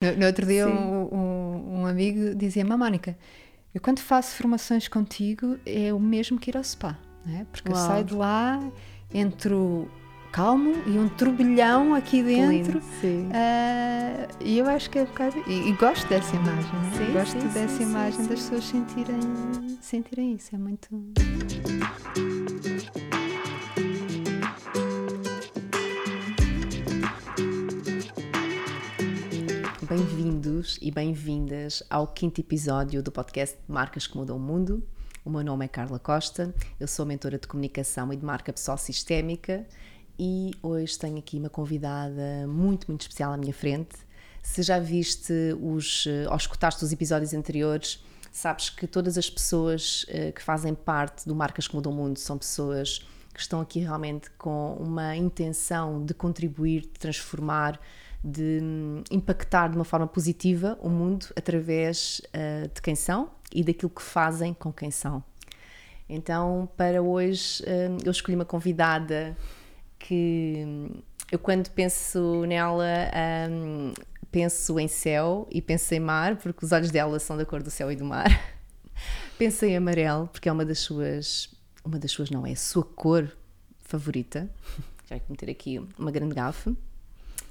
No, no outro dia, um, um, um, amigo dizia-me, Mónica, eu quando faço formações contigo é o mesmo que ir ao spa, não é? porque Uau. eu saio de lá, entro calmo e um turbilhão aqui dentro. Lindo, uh, e eu acho que é um bocado. E, e gosto dessa imagem, né? sim, gosto sim, dessa sim, imagem das pessoas sentirem, sentirem isso. É muito. Bem-vindos e bem-vindas ao quinto episódio do podcast Marcas que Mudam o Mundo. O meu nome é Carla Costa, eu sou mentora de comunicação e de marca pessoal sistémica e hoje tenho aqui uma convidada muito, muito especial à minha frente. Se já viste os, eh, ou escutaste os episódios anteriores, sabes que todas as pessoas uh, que fazem parte do Marcas que Mudam o Mundo são pessoas que estão aqui realmente com uma intenção de contribuir, de transformar, de hum, impactar de uma forma positiva o mundo através uh, de quem são e daquilo que fazem com quem são. Então, para hoje, uh, eu escolhi uma convidada que eu quando penso nela um, penso em céu e penso em mar, porque os olhos dela são da cor do céu e do mar. penso em amarelo, porque é uma das suas, uma das suas não, é a sua cor favorita. Já vou meter aqui uma grande gafe.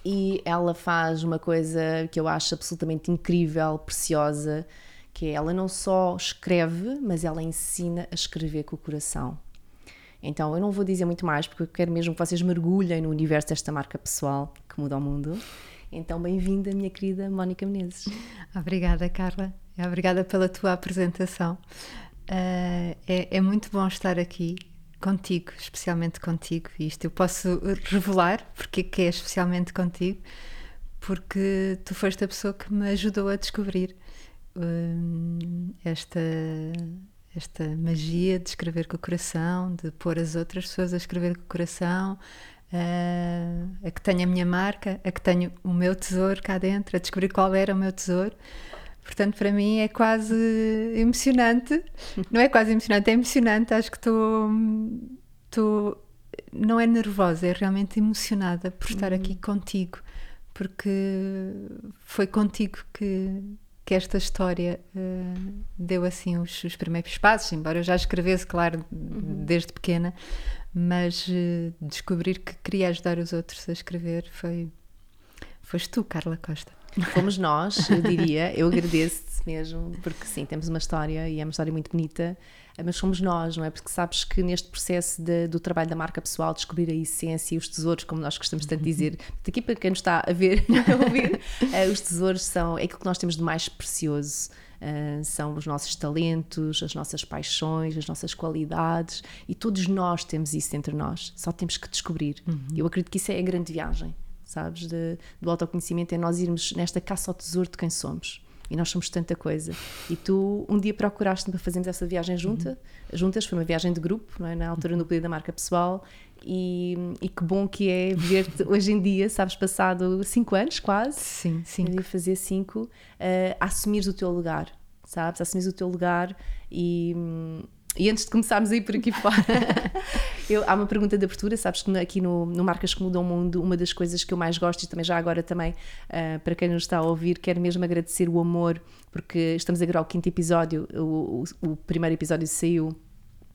E ela faz uma coisa que eu acho absolutamente incrível, preciosa, que é ela não só escreve, mas ela ensina a escrever com o coração. Então eu não vou dizer muito mais porque eu quero mesmo que vocês mergulhem no universo desta marca pessoal que muda o mundo. Então bem-vinda, minha querida Mónica Menezes. Obrigada, Carla. Obrigada pela tua apresentação. Uh, é, é, muito bom estar aqui contigo, especialmente contigo. Isto eu posso revelar porque é que é especialmente contigo, porque tu foste a pessoa que me ajudou a descobrir uh, esta esta magia de escrever com o coração, de pôr as outras pessoas a escrever com o coração, a, a que tenho a minha marca, a que tenho o meu tesouro cá dentro, a descobrir qual era o meu tesouro. Portanto, para mim é quase emocionante. Não é quase emocionante, é emocionante. Acho que estou. não é nervosa, é realmente emocionada por estar aqui uhum. contigo, porque foi contigo que, que esta história uh, deu assim os, os, primeiros passos, embora eu já escrevesse, claro, uhum. desde pequena, mas uh, descobrir que queria ajudar os outros a escrever foi. Foste tu, Carla Costa. Fomos nós, eu diria. Eu agradeço-te mesmo, porque sim, temos uma história e é uma história muito bonita mas somos nós, não é? Porque sabes que neste processo de, do trabalho da marca pessoal, descobrir a essência e os tesouros, como nós gostamos tanto de dizer, aqui para quem nos está a ver e a ouvir, uh, os tesouros são é aquilo que nós temos de mais precioso. Uh, são os nossos talentos, as nossas paixões, as nossas qualidades e todos nós temos isso entre nós, só temos que descobrir. Uhum. Eu acredito que isso é a grande viagem, sabes, de, do autoconhecimento, é nós irmos nesta caça ao tesouro de quem somos e nós somos tanta coisa. E tu um dia procuraste-me para fazermos essa viagem junta, uhum. juntas, foi uma viagem de grupo, não é? na altura no período da marca pessoal. E, e que bom que é ver-te hoje em dia, sabes, passado cinco anos quase. Sim, cinco. fazer cinco, uh, assumires o teu lugar, sabes? Assumires o teu lugar e, e antes de começarmos a ir por aqui fora, eu, há uma pergunta de abertura. Sabes que aqui no, no Marcas que Mudam o Mundo, uma das coisas que eu mais gosto, e também já agora também, uh, para quem nos está a ouvir, quero mesmo agradecer o amor, porque estamos a gravar o quinto episódio. O, o, o primeiro episódio saiu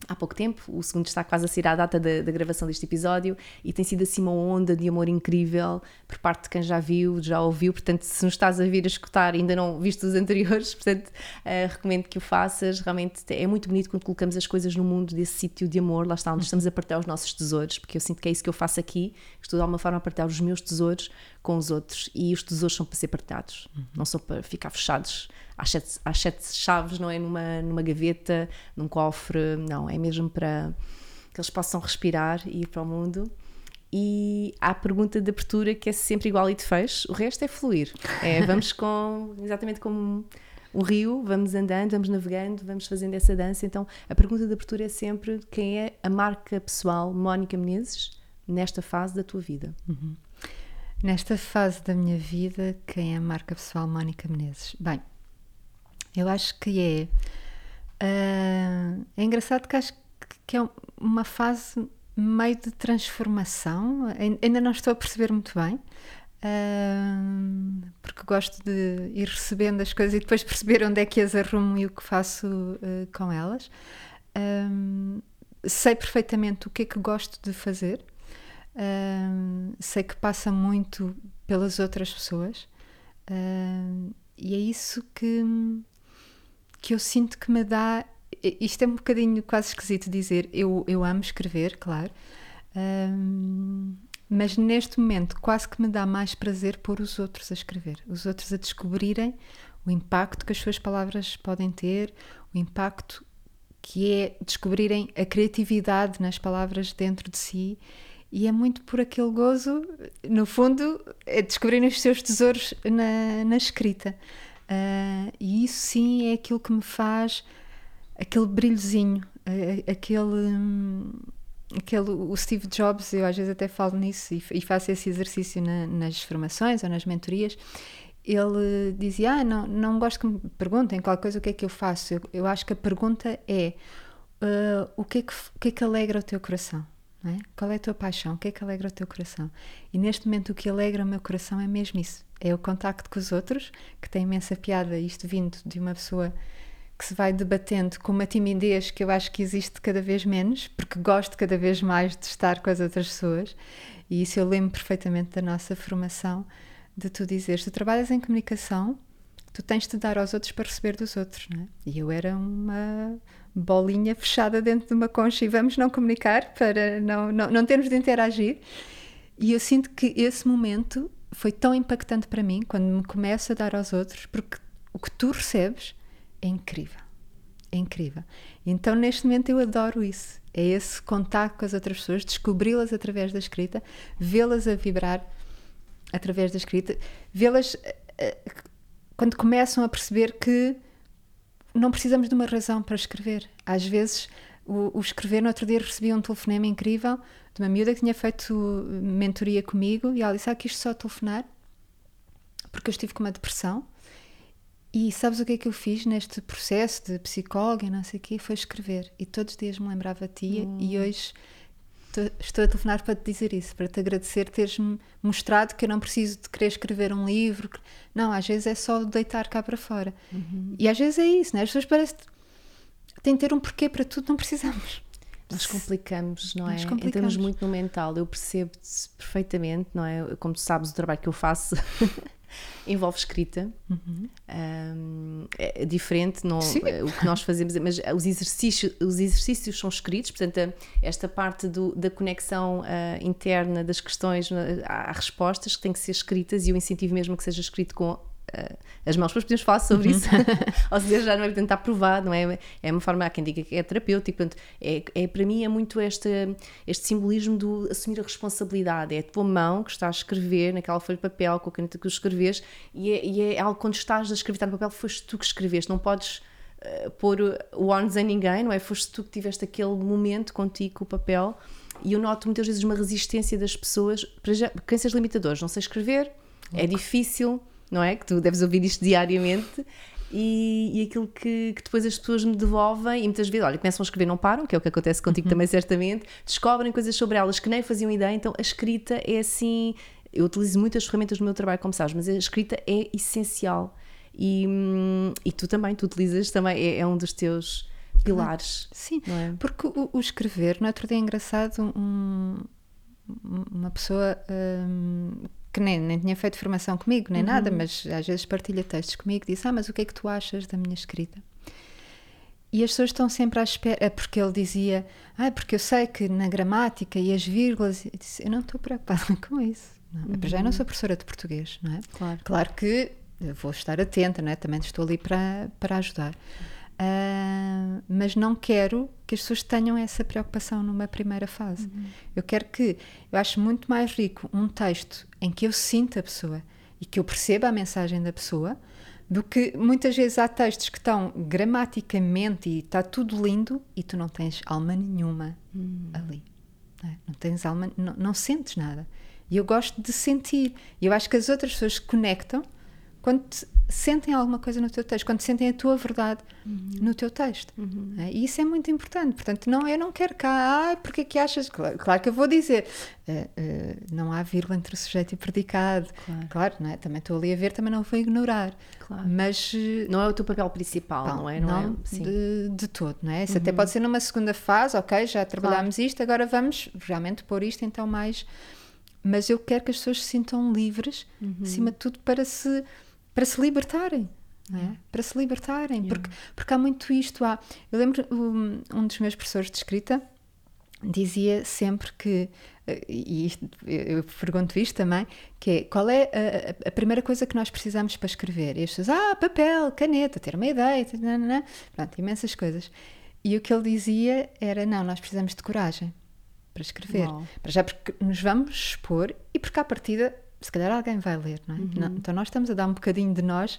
há pouco tempo, o segundo está quase a sair à data da, da, gravação deste episódio e tem sido assim uma onda de amor incrível por parte de quem já viu, já ouviu, portanto se nos estás a vir a escutar ainda não viste os anteriores, portanto uh, recomendo que o faças, realmente é muito bonito quando colocamos as coisas no mundo desse sítio de amor, lá está onde estamos a partilhar os nossos tesouros, porque eu sinto que é isso que eu faço aqui, estou de alguma forma a partilhar os meus tesouros com os outros. E os tesouros são para ser partilhados, uhum. não são para ficar fechados às sete, às sete chaves, não é numa, numa gaveta, num cofre, não, é mesmo para que eles possam respirar e ir para o mundo. E há a pergunta de abertura que é sempre igual e de fecho, o resto é fluir. É, vamos com, exatamente como um rio, vamos andando, vamos navegando, vamos fazendo essa dança. Então a pergunta de abertura é sempre quem é a marca pessoal Mónica Menezes nesta fase da tua vida. Uhum. Nesta fase da minha vida, quem é a marca pessoal Mónica Menezes? Bem, eu acho que é. Uh, é engraçado que acho que é uma fase meio de transformação, ainda não estou a perceber muito bem. uh, porque gosto de ir recebendo as coisas e depois perceber onde é que as arrumo e o que faço uh, com elas. Sei perfeitamente o que é que gosto de fazer, sei que passa muito pelas outras pessoas e é isso que, que eu sinto que me dá. Isto é um bocadinho quase esquisito dizer, eu, eu amo escrever, claro. Um, mas neste momento quase que me dá mais prazer pôr os outros a escrever, os outros a descobrirem o impacto que as suas palavras podem ter, o impacto que é descobrirem a criatividade nas palavras dentro de si. E é muito por aquele gozo, no fundo, é descobrirem os seus tesouros na, na escrita. Uh, e isso sim é aquilo que me faz aquele brilhozinho, aquele. Hum, aquele, o Steve Jobs, eu às vezes até falo nisso e, e faço esse exercício na, nas formações ou nas mentorias. Ele dizia: Ah, não, não gosto que me perguntem qualquer coisa, o que é que eu faço? Eu, eu acho que a pergunta é: uh, o, que é que, o que é que alegra o teu coração? É? Qual é a tua paixão? O que é que alegra o teu coração? E neste momento o que alegra o meu coração é mesmo isso: é o contacto com os outros, que tem imensa piada, isto vindo de uma pessoa que se vai debatendo com uma timidez que eu acho que existe cada vez menos, porque gosto cada vez mais de estar com as outras pessoas, e isso eu lembro perfeitamente da nossa formação, de tu dizeres, tu trabalhas em comunicação, tu tens de dar aos outros para receber dos outros, não é? E eu era uma bolinha fechada dentro de uma concha e vamos não comunicar para não, não, não termos de interagir. E eu sinto que esse momento foi tão impactante para mim, quando me começo a dar aos outros, porque o que tu recebes é incrível. É incrível. Então, neste momento, eu adoro isso. É esse contato com as outras pessoas, descobri-las através da escrita, vê-las a vibrar através da escrita, vê-las uh, quando começam a perceber que não precisamos de uma razão para escrever. Às vezes, o, o, escrever, no outro dia recebi um telefonema incrível de uma miúda que tinha feito mentoria comigo e ela disse: Ah, quis só telefonar porque eu estive com uma depressão e sabes o que é que eu fiz neste processo de psicóloga e não sei o quê? Foi escrever. E todos os dias me lembrava a ti hum. e hoje estou a telefonar para te dizer isso, para te agradecer teres-me mostrado que eu não preciso de querer escrever um livro. Não, às vezes é só deitar cá para fora. Uhum. E às vezes é isso, né? As pessoas parecem têm que ter um porquê para tudo, não precisamos. Nós complicamos, não é? Nós complicamos. Entramos muito no mental. Eu percebo-te perfeitamente, não é? Como tu sabes, o trabalho que eu faço envolve escrita. Uhum. Um, é diferente não, é, o que nós fazemos, mas os exercícios, os exercícios são escritos, portanto, esta parte do, da conexão uh, interna das questões, há respostas que têm que ser escritas e eu incentivo mesmo que seja escrito com uh, as mãos, depois podemos falar sobre uhum. isso. Ou seja, já não é portanto, está provado, não é? É uma forma, há quem diga que é terapêutico, portanto, é, é, para mim é muito este, este simbolismo do assumir a responsabilidade. É a tua mão que está a escrever naquela folha de papel com a caneta que escreves e é, e é algo quando estás a escrever no papel, foste tu que escreveste, não podes uh, pôr o ONS em ninguém, não é? Foste tu que tiveste aquele momento contigo com o papel e eu noto muitas vezes uma resistência das pessoas para já, crenças limitadoras, não sei escrever, é difícil, não é? Que tu deves ouvir isto diariamente. E, e aquilo que, que, depois as pessoas me devolvem, e muitas vezes, olha, começam a escrever, não param, que é o que acontece contigo uhum. também, certamente, descobrem coisas sobre elas que nem faziam ideia, então a escrita é assim. Eu utilizo muitas ferramentas no meu trabalho, como sabes, mas a escrita é essencial. E, e tu também, tu utilizas também, é, é um dos teus pilares. Sim, é? porque o, o, escrever, no outro dia é engraçado, um, uma pessoa um, que nem, nem tinha feito formação comigo, nem uhum. nada, mas às vezes partilha textos comigo, diz: Ah, mas o que é que tu achas da minha escrita? E as pessoas estão sempre à espera, porque ele dizia: Ah, porque eu sei que na gramática e as vírgulas. Eu disse: Eu não estou preocupada com isso. Não. Uhum. Já não sou professora de português, não é? Claro. Claro que vou estar atenta, não é? Também estou ali para, para ajudar. Uh, mas não quero que as pessoas tenham essa preocupação numa primeira fase. Uhum. Eu quero que, eu acho muito mais rico um texto em que eu sinta a pessoa e que eu perceba a mensagem da pessoa, do que muitas vezes há textos que estão gramaticamente e está tudo lindo e tu não tens alma nenhuma uhum. ali. Não, é? não tens alma, não, não, sentes nada. E eu gosto de sentir. E eu acho que as outras pessoas se conectam quando te sentem alguma coisa no teu texto, quando sentem a tua verdade no teu texto. É? E isso é muito importante. Portanto, não, eu não quero cá, ah, porque é que achas? Claro, claro que eu vou dizer, eh, eh, não há vírgula entre o sujeito e predicado. Claro. Claro, não é? também estou ali a ver, também não vou ignorar. Claro. Mas Não é o teu papel principal, não, é? Não, é? Sim. Uhum. de, de todo, não é? Isso até pode ser numa segunda fase, ok, já trabalhámos isto, agora vamos realmente pôr isto então mais. Mas eu quero que as pessoas se sintam livres, Uhum. acima de tudo, para se, para se libertarem. é? Para se libertarem, porque, porque há muito isto. Há, eu lembro um, um dos meus professores de escrita dizia sempre que, eh, e isto, eu pergunto isto também, que é qual é a, a- primeira coisa que nós precisamos para escrever? E as pessoas, ah, papel, caneta, ter uma ideia, nananã. pronto, imensas coisas. E o que ele dizia era, não, nós precisamos de coragem para escrever. Uau. Para já porque nos vamos expor e porque à partida, se calhar alguém vai ler, não é? Não- então nós estamos a dar um bocadinho de nós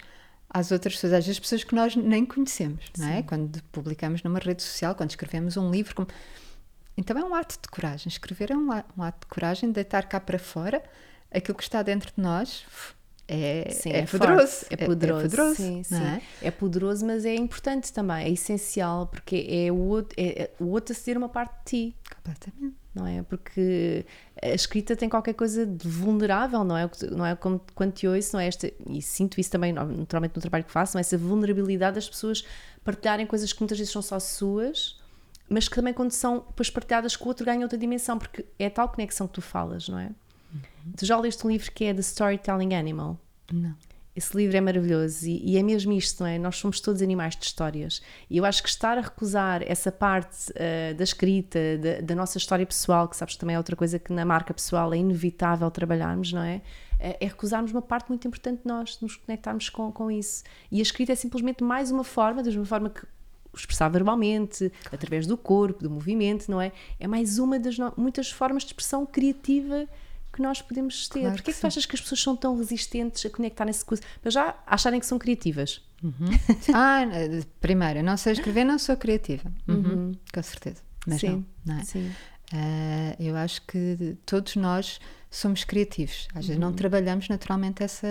às outras pessoas, às vezes pessoas que nós nem conhecemos, não é? Quando publicamos numa rede social, quando escrevemos um livro, como... então é um ato de coragem. Escrever é um, um ato de coragem, deitar cá para fora aquilo que está dentro de nós. É, Sim, é, forte, poderoso. É poderoso. poderoso, sim, sim. é? É? poderoso, mas é importante também, é essencial, porque é o outro, é, é o outro a ceder uma parte de ti. Completamente. Não é? Porque a escrita tem qualquer coisa de vulnerável, não é? Não é como quando te ouço, não é? Esta, e sinto isso também, naturalmente, no trabalho que faço, não é? essa vulnerabilidade das pessoas partilharem coisas que muitas vezes são só suas, mas que também, quando são depois partilhadas com o outro, ganham outra dimensão, porque é tal conexão que tu falas, não é? Tu já leste um livro que é The Storytelling Animal? Não. Esse livro é maravilhoso e, e é mesmo isto, não é? Nós somos todos animais de histórias. E eu acho que estar a recusar essa parte eh, da escrita, da, da nossa história pessoal, que sabes também é outra coisa que na marca pessoal é inevitável trabalharmos, não é? Eh, É recusarmos uma parte muito importante de nós, de nos conectarmos com, com isso. E a escrita é simplesmente mais uma forma, da mesma forma que expressar verbalmente, através do corpo, do movimento, não é? É mais uma das no- muitas formas de expressão criativa que nós podemos ter. Claro Porquê que que tu achas que as pessoas são tão resistentes a conectarem-se com Para já acharem que são criativas? Ah, primeiro, não sei escrever, não sou criativa. Uhum, Com certeza. Mas sim, não, não é? sim. Ah, eu acho que todos nós somos criativos. Às vezes não Uhum. trabalhamos naturalmente essa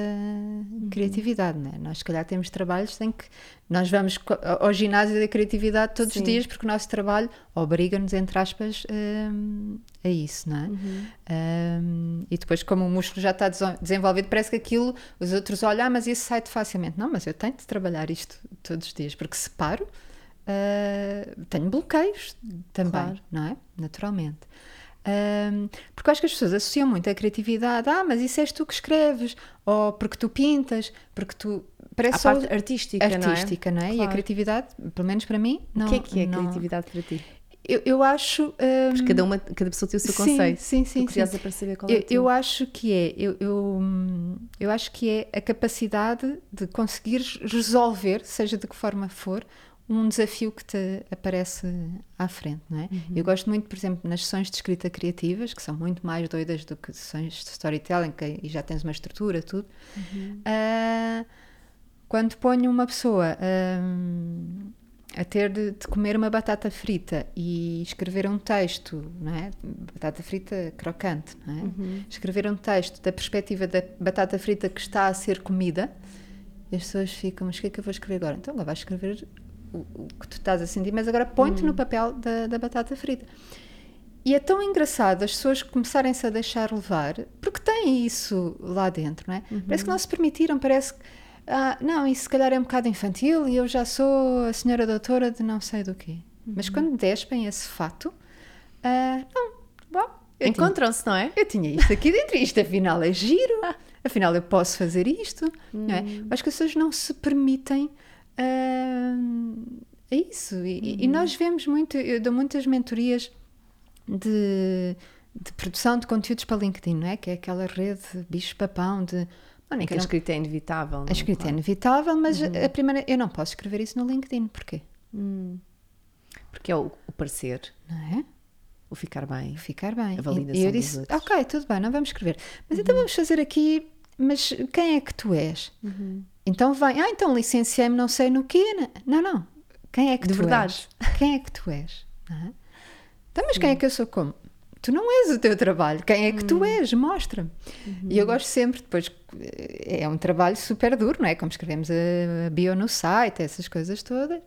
criatividade, né? Nós, se calhar, temos trabalhos em que nós vamos ao ginásio da criatividade todos Sim. os dias porque o nosso trabalho obriga-nos, entre aspas, hum, a isso, não é? Uhum. Hum, e depois, como o músculo já está desenvolvido, parece que aquilo, os outros olham, ah, mas isso sai-te facilmente. Não, mas eu tenho de trabalhar isto todos os dias, porque se paro, ah, tenho bloqueios também, Claro. não é? Naturalmente. Hum, porque eu acho que as pessoas associam muito a criatividade, ah, mas isso és tu que escreves, ou porque tu pintas, porque tu. Parece A só parte artística, não é? artística, não é? E a Claro. criatividade, pelo menos para mim, não. O que é que é não- criatividade para ti? Eu, eu acho. hum, Cada, uma, cada pessoa tem o seu Sim, conceito. sim, sim, curiosa sim. para saber qual é eu, acho que é, eu, eu, eu acho que é a capacidade de conseguir resolver, seja de que forma for, um desafio que te aparece à frente, não é? Uhum. Eu gosto muito, por exemplo, nas sessões de escrita criativas, que são muito mais doidas do que sessões de storytelling, que já tens uma estrutura, tudo. Uhum. Ah, quando ponho uma pessoa hum, a ter de, de comer uma batata frita e escrever um texto, não é? Batata frita crocante, não é? Uhum. Escrever um texto da perspectiva da batata frita que está a ser comida, as pessoas ficam, mas o que é que eu vou escrever agora? Então agora vais escrever que tu estás a sentir, mas agora põe-te no papel da, da batata frita. E é tão engraçado as pessoas começarem-se a deixar levar, porque têm isso lá dentro, não é? Parece que não se permitiram, parece que, ah, não, isso se calhar é um bocado infantil e eu já sou a senhora doutora de não sei do quê. Mas quando despem esse fato, ah, não, bom, Encontram-se, não é? eu tinha isto aqui dentro, isto afinal é giro, afinal eu posso fazer isto, não é? Eu Acho que as pessoas não se permitem a isso. E, e nós vemos muito, eu dou muitas mentorias de, de produção de conteúdos para LinkedIn, não é? Que é aquela rede bicho-papão de. Mano, é que a não- escrita é inevitável. não a escrita é Claro. inevitável, mas a primeira. Eu não posso escrever isso no LinkedIn, porquê? Porque é o, o parecer, Não é? o ficar bem. Ficar bem. A validação e eu dos disse: outros. Ok, tudo bem, não vamos escrever. Mas então vamos fazer aqui. Mas quem é que tu és? Então vem, ah, então licenciei-me não sei no quê. Não, não. Quem é que De tu verdade. és? Quem é que tu és? É? Então, mas quem é que eu sou como? tu não és o teu trabalho, quem é que tu és? Mostra-me. E eu gosto sempre, depois é um trabalho super duro, não é? Como escrevemos a bio no site, essas coisas todas.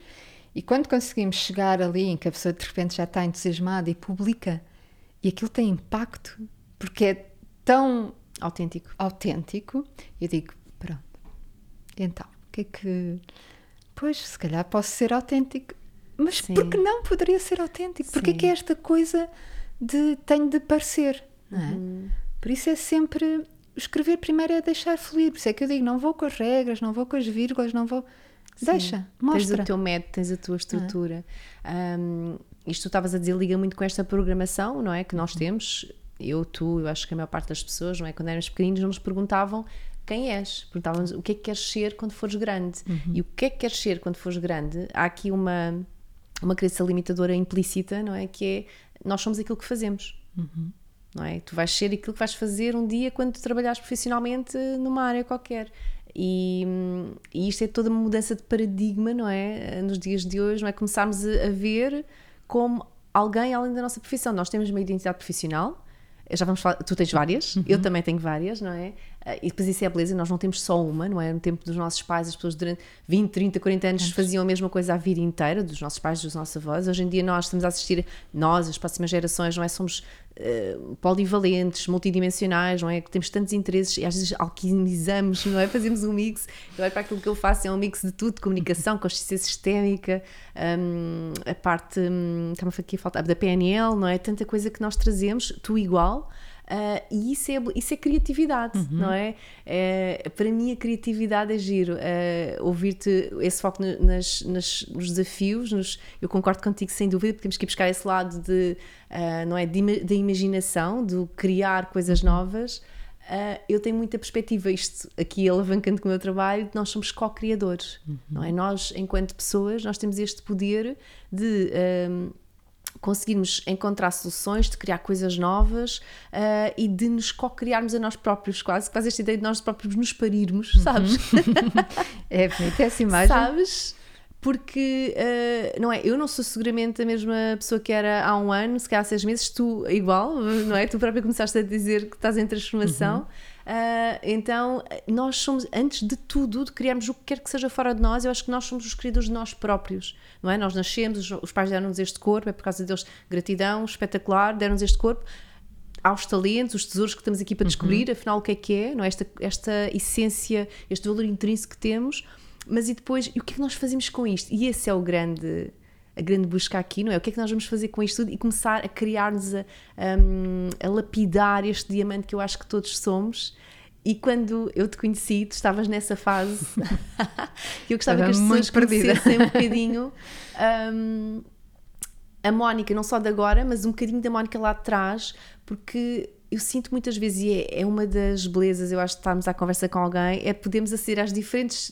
E quando conseguimos chegar ali em que a pessoa de repente já está entusiasmada e publica, e aquilo tem impacto, porque é tão Autêntico. autêntico, eu digo, pronto, então, o que é que. Pois, se calhar posso ser autêntico, mas Sim. por que não poderia ser autêntico? Porque é Sim. que é esta coisa de tenho de parecer, não é? Uhum. Por isso é sempre. Escrever primeiro é deixar fluir, por isso é que eu digo, não vou com as regras, não vou com as vírgulas, não vou. Deixa, Tens mostra. o teu método, tens a tua estrutura. Um, isto tu estavas a dizer liga muito com esta programação, não é? Que nós temos, eu, tu, eu acho que a maior parte das pessoas, não é? Quando éramos pequeninos, nos perguntavam quem és? Perguntavam-nos o que é que queres ser quando fores grande. E o que é que queres ser quando fores grande? Há aqui uma, uma crença limitadora implícita, não é? Que é nós somos aquilo que fazemos. Não é? Tu vais ser aquilo que vais fazer um dia quando trabalhares profissionalmente numa área qualquer. E, e isto é toda uma mudança de paradigma, não é? Nos dias de hoje, não é? Começarmos a, a ver como alguém além da nossa profissão. Nós temos uma identidade profissional, já vamos falar, tu tens várias, eu também tenho várias, não é? Ah, E depois isso é a beleza, nós não temos só uma, não é? No tempo dos nossos pais, as pessoas durante 20, 30, 40 anos faziam a mesma coisa a vida inteira, dos nossos pais, dos nossos avós. Hoje em dia nós estamos a assistir, nós, as próximas gerações, não é? Somos eh, polivalentes, multidimensionais, não é? Que temos tantos interesses e às vezes alquimizamos, não é? Fazemos um mix. Eu olho para aquilo que eu faço, é um mix de tudo: comunicação, consciência sistémica, hum, a parte, hum, está-me aqui a faltar, da PNL, não é? Tanta coisa que nós trazemos, tu igual. Ah, e isso é, isso é criatividade, não é? É, Para mim, a criatividade é giro. ah, Ouvir-te, esse foco nas, nas- nos desafios, nos- eu concordo contigo sem dúvida, porque temos que ir buscar esse lado de, ah, não é? Da imaginação, de criar coisas novas. Ah, eu tenho muita perspectiva, isto aqui alavancando com o meu trabalho, nós somos co-criadores, não é? Nós, enquanto pessoas, nós temos este poder de conseguirmos encontrar soluções, de criar coisas novas ah, e de nos co-criarmos a nós próprios, quase, quase esta ideia de nós próprios nos parirmos, sabes? É bonita essa imagem. Sabes? Porque, eh, não é? Eu não sou seguramente a mesma pessoa que era há um ano, se calhar há seis meses, tu igual, não é? Tu própria começaste a dizer que estás em transformação. Ah, então, nós somos, antes de tudo, de criarmos o que quer que seja fora de nós, eu acho que nós somos os criadores de nós próprios, não é? Nós nascemos, os, os pais deram-nos este corpo, é por causa deles gratidão, espetacular, deram-nos este corpo aos talentos, os tesouros que estamos aqui para descobrir, afinal o que é que é, não é? Esta, esta essência, este valor intrínseco que temos, mas e depois, e o que é que nós fazemos com isto? E esse é o grande, a grande busca aqui, não é? O que é que nós vamos fazer com isto tudo e começar a criar-nos, a, um, a lapidar este diamante que eu acho que todos somos. E quando eu te conheci, tu estavas nessa fase que eu gostava Estava que as pessoas conhecessem um bocadinho um, a Mónica, não só de agora, mas um bocadinho da Mónica lá de trás, porque eu sinto muitas vezes, e é, é uma das belezas, eu acho, de estarmos à conversa com alguém, é podermos aceder às diferentes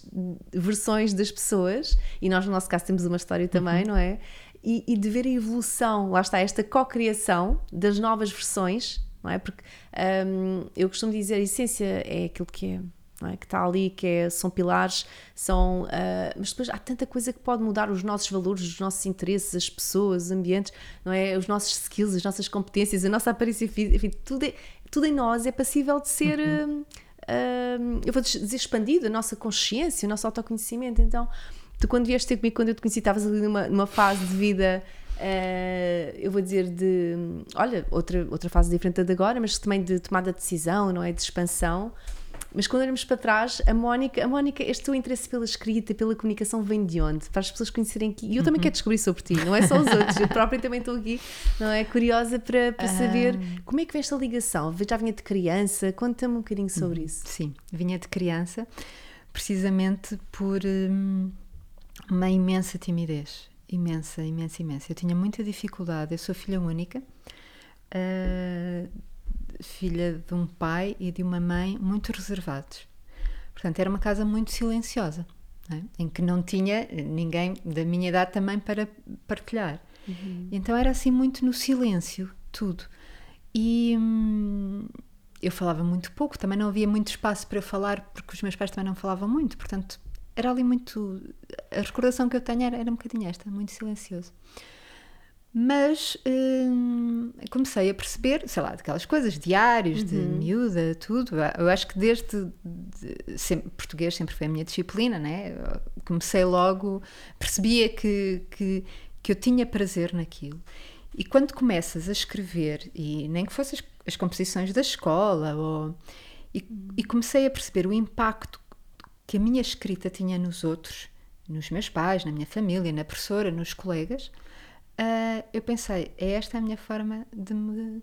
versões das pessoas, e nós, no nosso caso, temos uma história também, não é? E, e de ver a evolução, lá está, esta co-criação das novas versões, não é? Porque hum, eu costumo dizer, a essência é aquilo que é é? que está ali, que é- são pilares, são, ah, mas depois há tanta coisa que pode mudar os nossos valores, os nossos interesses, as pessoas, os ambientes, não é? os nossos skills, as nossas competências, a nossa aparência física, enfim, tudo, é- tudo em nós é passível de ser, Uhum. ah, eu vou dizer, expandido, a nossa consciência, o nosso autoconhecimento. Então, tu quando vieste ter comigo, quando eu te conheci, estavas ali numa, numa fase de vida. ah, eu vou dizer de olha, outra, outra fase diferente da de agora, mas também de tomada de decisão, não é? De expansão. Mas quando olhamos para trás, a Mónica, a Mónica, este teu interesse pela escrita, pela comunicação vem de onde? Para as pessoas conhecerem aqui. E eu também quero descobrir sobre ti, não é só os outros. Eu própria também estou aqui, não é? Curiosa para, para saber como é que vem esta ligação. Já vinha de criança? Conta-me um bocadinho sobre isso. Sim, vinha de criança, precisamente por hum, uma imensa timidez. Imensa, imensa, imensa. Eu tinha muita dificuldade. Eu sou filha única, ah, filha de um pai e de uma mãe muito reservados. Portanto, era uma casa muito silenciosa, é? em que não tinha ninguém da minha idade também para partilhar. Então era assim muito no silêncio, tudo. E hum, eu falava muito pouco, também não havia muito espaço para eu falar, porque os meus pais também não falavam muito, portanto era ali muito. A recordação que eu tenho era, era um bocadinho esta, muito silencioso. Mas hum, comecei a perceber, sei lá, daquelas coisas diários, de miúda, tudo. Eu acho que desde de, sempre, português sempre foi a minha disciplina, né? Comecei logo, percebia que, que, que eu tinha prazer naquilo. E quando começas a escrever, e nem que fossem as, as composições da escola, ou, e, e comecei a perceber o impacto que a minha escrita tinha nos outros, nos meus pais, na minha família, na professora, nos colegas, uh, eu pensei, é esta a minha forma de me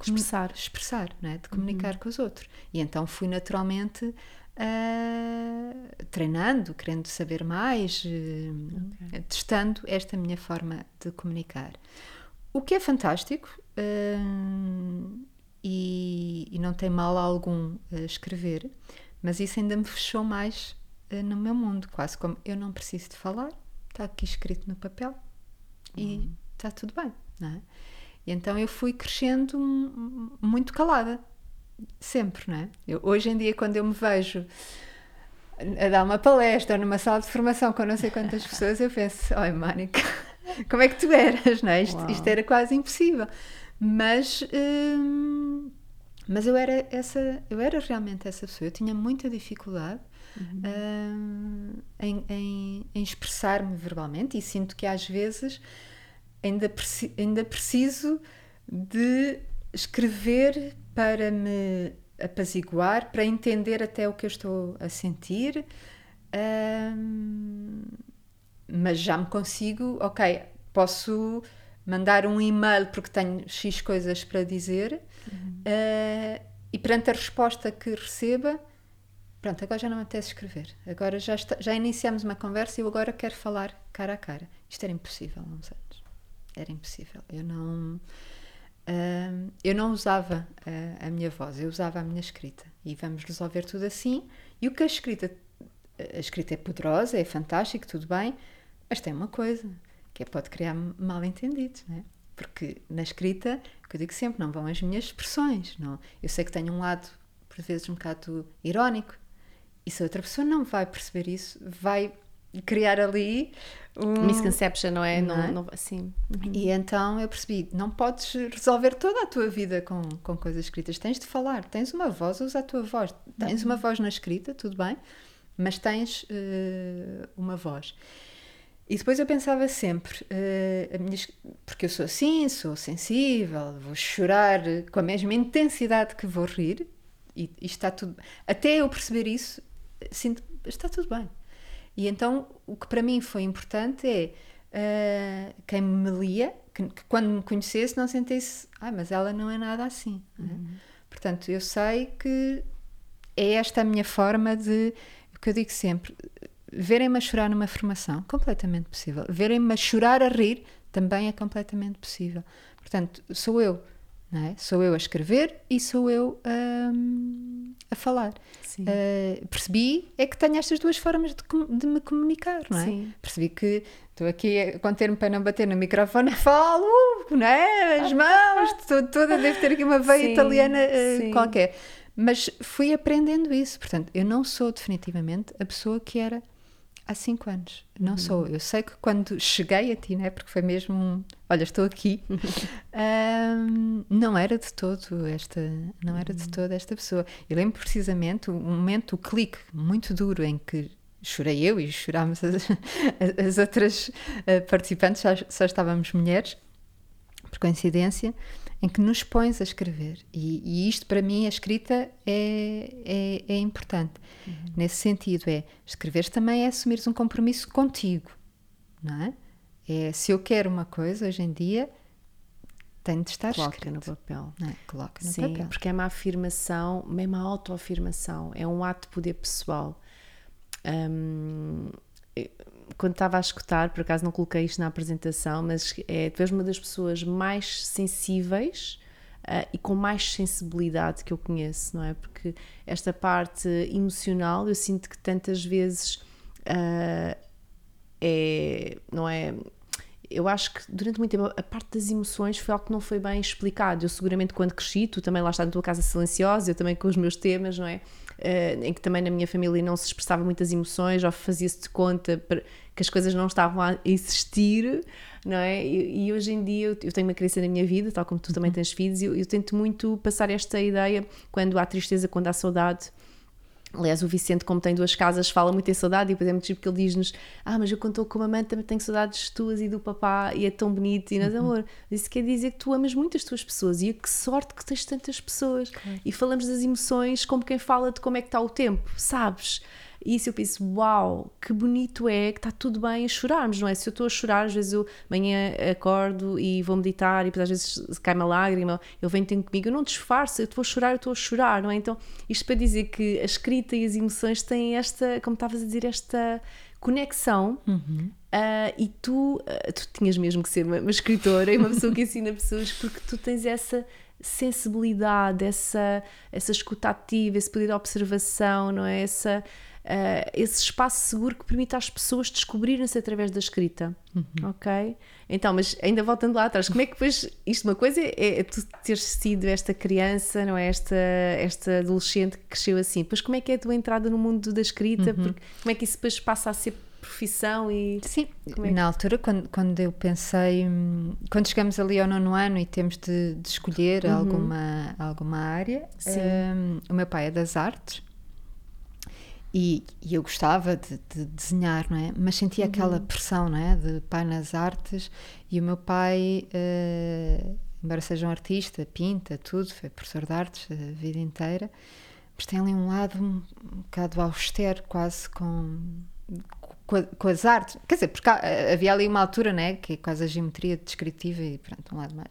Expressar. expressar né? de comunicar com os outros. E então fui naturalmente uh, treinando, querendo saber mais, uh, testando esta minha forma de comunicar. O que é fantástico uh, e, e, não tem mal algum escrever, mas isso ainda me fechou mais no meu mundo, quase como eu não preciso de falar, está aqui escrito no papel e está tudo bem, não é? E então eu fui crescendo muito calada, sempre, não é? Eu, hoje em dia, quando eu me vejo a dar uma palestra numa sala de formação com não sei quantas pessoas, eu penso, oi Mónica, como é que tu eras, não é? Isto, isto era quase impossível. Mas, hum, mas eu era essa, eu era realmente essa pessoa. Eu tinha muita dificuldade uhum. hum, em, em, em expressar-me verbalmente e sinto que às vezes ainda, preci ainda preciso de escrever para me apaziguar, para entender até o que eu estou a sentir, um, mas já me consigo, ok, posso mandar um e-mail porque tenho X coisas para dizer uhum. uh, e perante a resposta que receba, pronto, agora já não me apetece escrever, agora já, está, já iniciamos uma conversa e eu agora quero falar cara a cara. Isto era impossível uns anos era impossível. Eu não. Uh, eu não usava uh, a minha voz, eu usava a minha escrita. E vamos resolver tudo assim. E o que a escrita. A escrita é poderosa, é fantástico, tudo bem, mas tem uma coisa, que é pode criar mal entendidos, né? Porque na escrita, que eu digo sempre, não vão as minhas expressões. Não. Eu sei que tenho um lado, por vezes, um bocado irónico. E se a outra pessoa não vai perceber isso, vai criar ali um... Misconception, não é? Não, é? não, sim. Uhum. E então eu percebi, não podes resolver toda a tua vida com, com coisas escritas, tens de falar, tens uma voz, usa a tua voz, tens uhum. uma voz na escrita, tudo bem, mas tens uh, uma voz. E depois eu pensava sempre, uh, minha, porque eu sou assim, sou sensível, vou chorar com a mesma intensidade que vou rir, e, e está tudo. Até eu perceber isso, sinto, está tudo bem. E então o que para mim foi importante é uh, quem me lia, que, que, quando me conhecesse não sentisse, ah, mas ela não é nada assim. É? Uhum. Portanto, eu sei que é esta a minha forma de, o que eu digo sempre, verem-me a chorar numa formação, completamente possível. Verem-me a chorar a rir, também é completamente possível. Portanto, sou eu é? Sou eu a escrever e sou eu um, a falar. Uh, percebi é que tenho estas duas formas de, de me comunicar, não é? Sim. Percebi que estou aqui a conter-me para não bater no microfone, falo, não é? As mãos, toda, deve ter aqui uma veia sim, italiana uh, qualquer. Mas fui aprendendo isso, portanto, eu não sou definitivamente a pessoa que era há cinco anos. Não uhum. sou. Eu sei que quando cheguei a ti, né, porque foi mesmo um, olha, estou aqui, um, não era de todo esta, não era de uhum. todo esta pessoa. Eu lembro precisamente um momento, o clique muito duro em que chorei eu e chorámos as, as outras uh, participantes, só, só estávamos mulheres, por coincidência em que nos pões a escrever. E, e isto, para mim, a escrita é, é, é importante. Uhum. Nesse sentido, é escreveres também é assumires um compromisso contigo, não é? É se eu quero uma coisa hoje em dia, tem de estar Coloca escrito. no papel. Não é? Coloca no Sim, papel. porque é uma afirmação, mesmo a autoafirmação, é um ato de poder pessoal. Um, quando estava a escutar, por acaso não coloquei isto na apresentação, mas é tu és uma das pessoas mais sensíveis uh, e com mais sensibilidade que eu conheço, não é? Porque esta parte emocional eu sinto que tantas vezes uh, é, não é? Eu acho que durante muito tempo a parte das emoções foi algo que não foi bem explicado. Eu seguramente quando cresci, tu também lá está na tua casa silenciosa, eu também com os meus temas, não é? Uh, em que também na minha família não se expressava muitas emoções ou fazia-se de conta que as coisas não estavam a existir, não é? E, e hoje em dia eu, eu, tenho uma criança na minha vida, tal como tu também uhum. tens filhos, e eu, eu tento muito passar esta ideia quando há tristeza, quando há saudade Aliás, o Vicente, como tem duas casas, fala muito em saudade e depois é muito tipo porque ele diz-nos: Ah, mas eu quando estou com uma mãe também tenho saudades tuas e do papá e é tão bonito. E nós, uhum. amor, isso quer dizer que tu amas muito as tuas pessoas e que sorte que tens tantas pessoas. E falamos das emoções como quem fala de como é que está o tempo, sabes? E isso eu penso, uau, que bonito é que está tudo bem a chorarmos, não é? Se eu estou a chorar, às vezes eu amanhã acordo e vou meditar e depois às vezes cai uma lágrima, eu venho ter comigo, eu não disfarço, eu estou a chorar, eu estou a chorar, não é? Então, isto para dizer que a escrita e as emoções têm esta, como estavas a dizer, esta conexão uhum. uh, e tu, uh, tu tinhas mesmo que ser uma, uma escritora e uma pessoa que ensina pessoas porque tu tens essa sensibilidade, essa, essa escuta ativa, esse poder de observação, não é? Essa, uh, esse espaço seguro que permite às pessoas descobrirem-se através da escrita. Uhum. Ok? Então, mas ainda voltando lá atrás, como é que depois. Isto, uma coisa é, é tu teres sido esta criança, não é? Esta, esta adolescente que cresceu assim. Depois, como é que é a tua entrada no mundo da escrita? Uhum. Porque, como é que isso depois passa a ser profissão e sim é na altura quando, quando eu pensei quando chegamos ali ao nono ano e temos de, de escolher uhum. alguma alguma área um, o meu pai é das artes e, e, eu gostava de, de, desenhar, não é? Mas sentia uhum. aquela pressão, não é? De pai nas artes e o meu pai, uh, embora seja um artista, pinta tudo, foi professor de artes a vida inteira, mas tem ali um lado um, um bocado austero, quase com, com, com, as artes. Quer dizer, porque havia ali uma altura, né? Que é quase a geometria descritiva e pronto, um lado mais.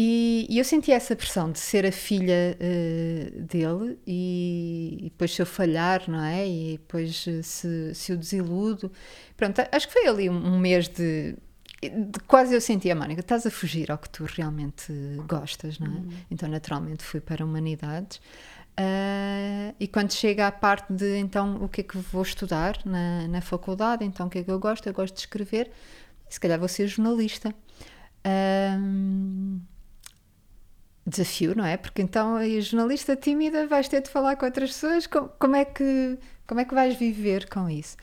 E, e, eu senti essa pressão de ser a filha uh, dele e, e, depois se eu falhar, não é? E depois eh, se, se eu desiludo. Pronto, acho que foi ali um, um mês de, de, Quase eu senti a Mónica, estás a fugir ao que tu realmente gostas, não é? Uhum. Então naturalmente fui para Humanidades. Uh, e quando chega à parte de então o que é que vou estudar na, na faculdade, então o que é que eu gosto? Eu gosto de escrever, se calhar vou ser jornalista. Uh, desafio, não é? Porque então a jornalista tímida vais ter de falar com outras pessoas, como, como, é que, como é que vais viver com isso?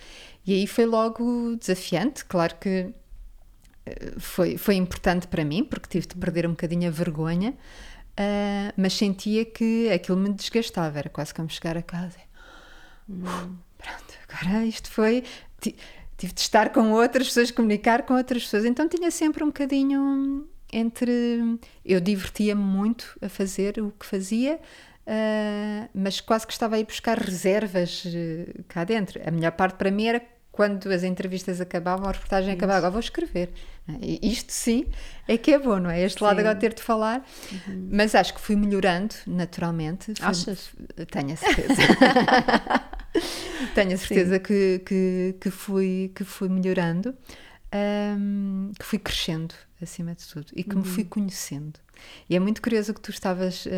E aí foi logo desafiante, claro que eh, foi, foi importante para mim, porque tive de perder um bocadinho a vergonha, uh, mas sentia que aquilo me desgastava, era quase como chegar a casa. Hum, pronto, agora isto foi... Tive de estar com outras pessoas, comunicar com outras pessoas, então tinha sempre um bocadinho entre. Eu divertia-me muito a fazer o que fazia, uh, mas quase que estava a ir buscar reservas uh, cá dentro. A melhor parte para mim era quando as entrevistas acabavam, a reportagem Isso. acabava, agora vou escrever. E isto sim é que é bom, não é? Este sim. lado agora ter de falar, uhum. mas acho que fui melhorando naturalmente. Fui, Achas? Tenho a certeza. tenho a certeza que, que, que, fui, que fui melhorando um, que fui crescendo acima de tudo e que uhum. me fui uhum. conhecendo. E é muito curioso o que tu estavas uh,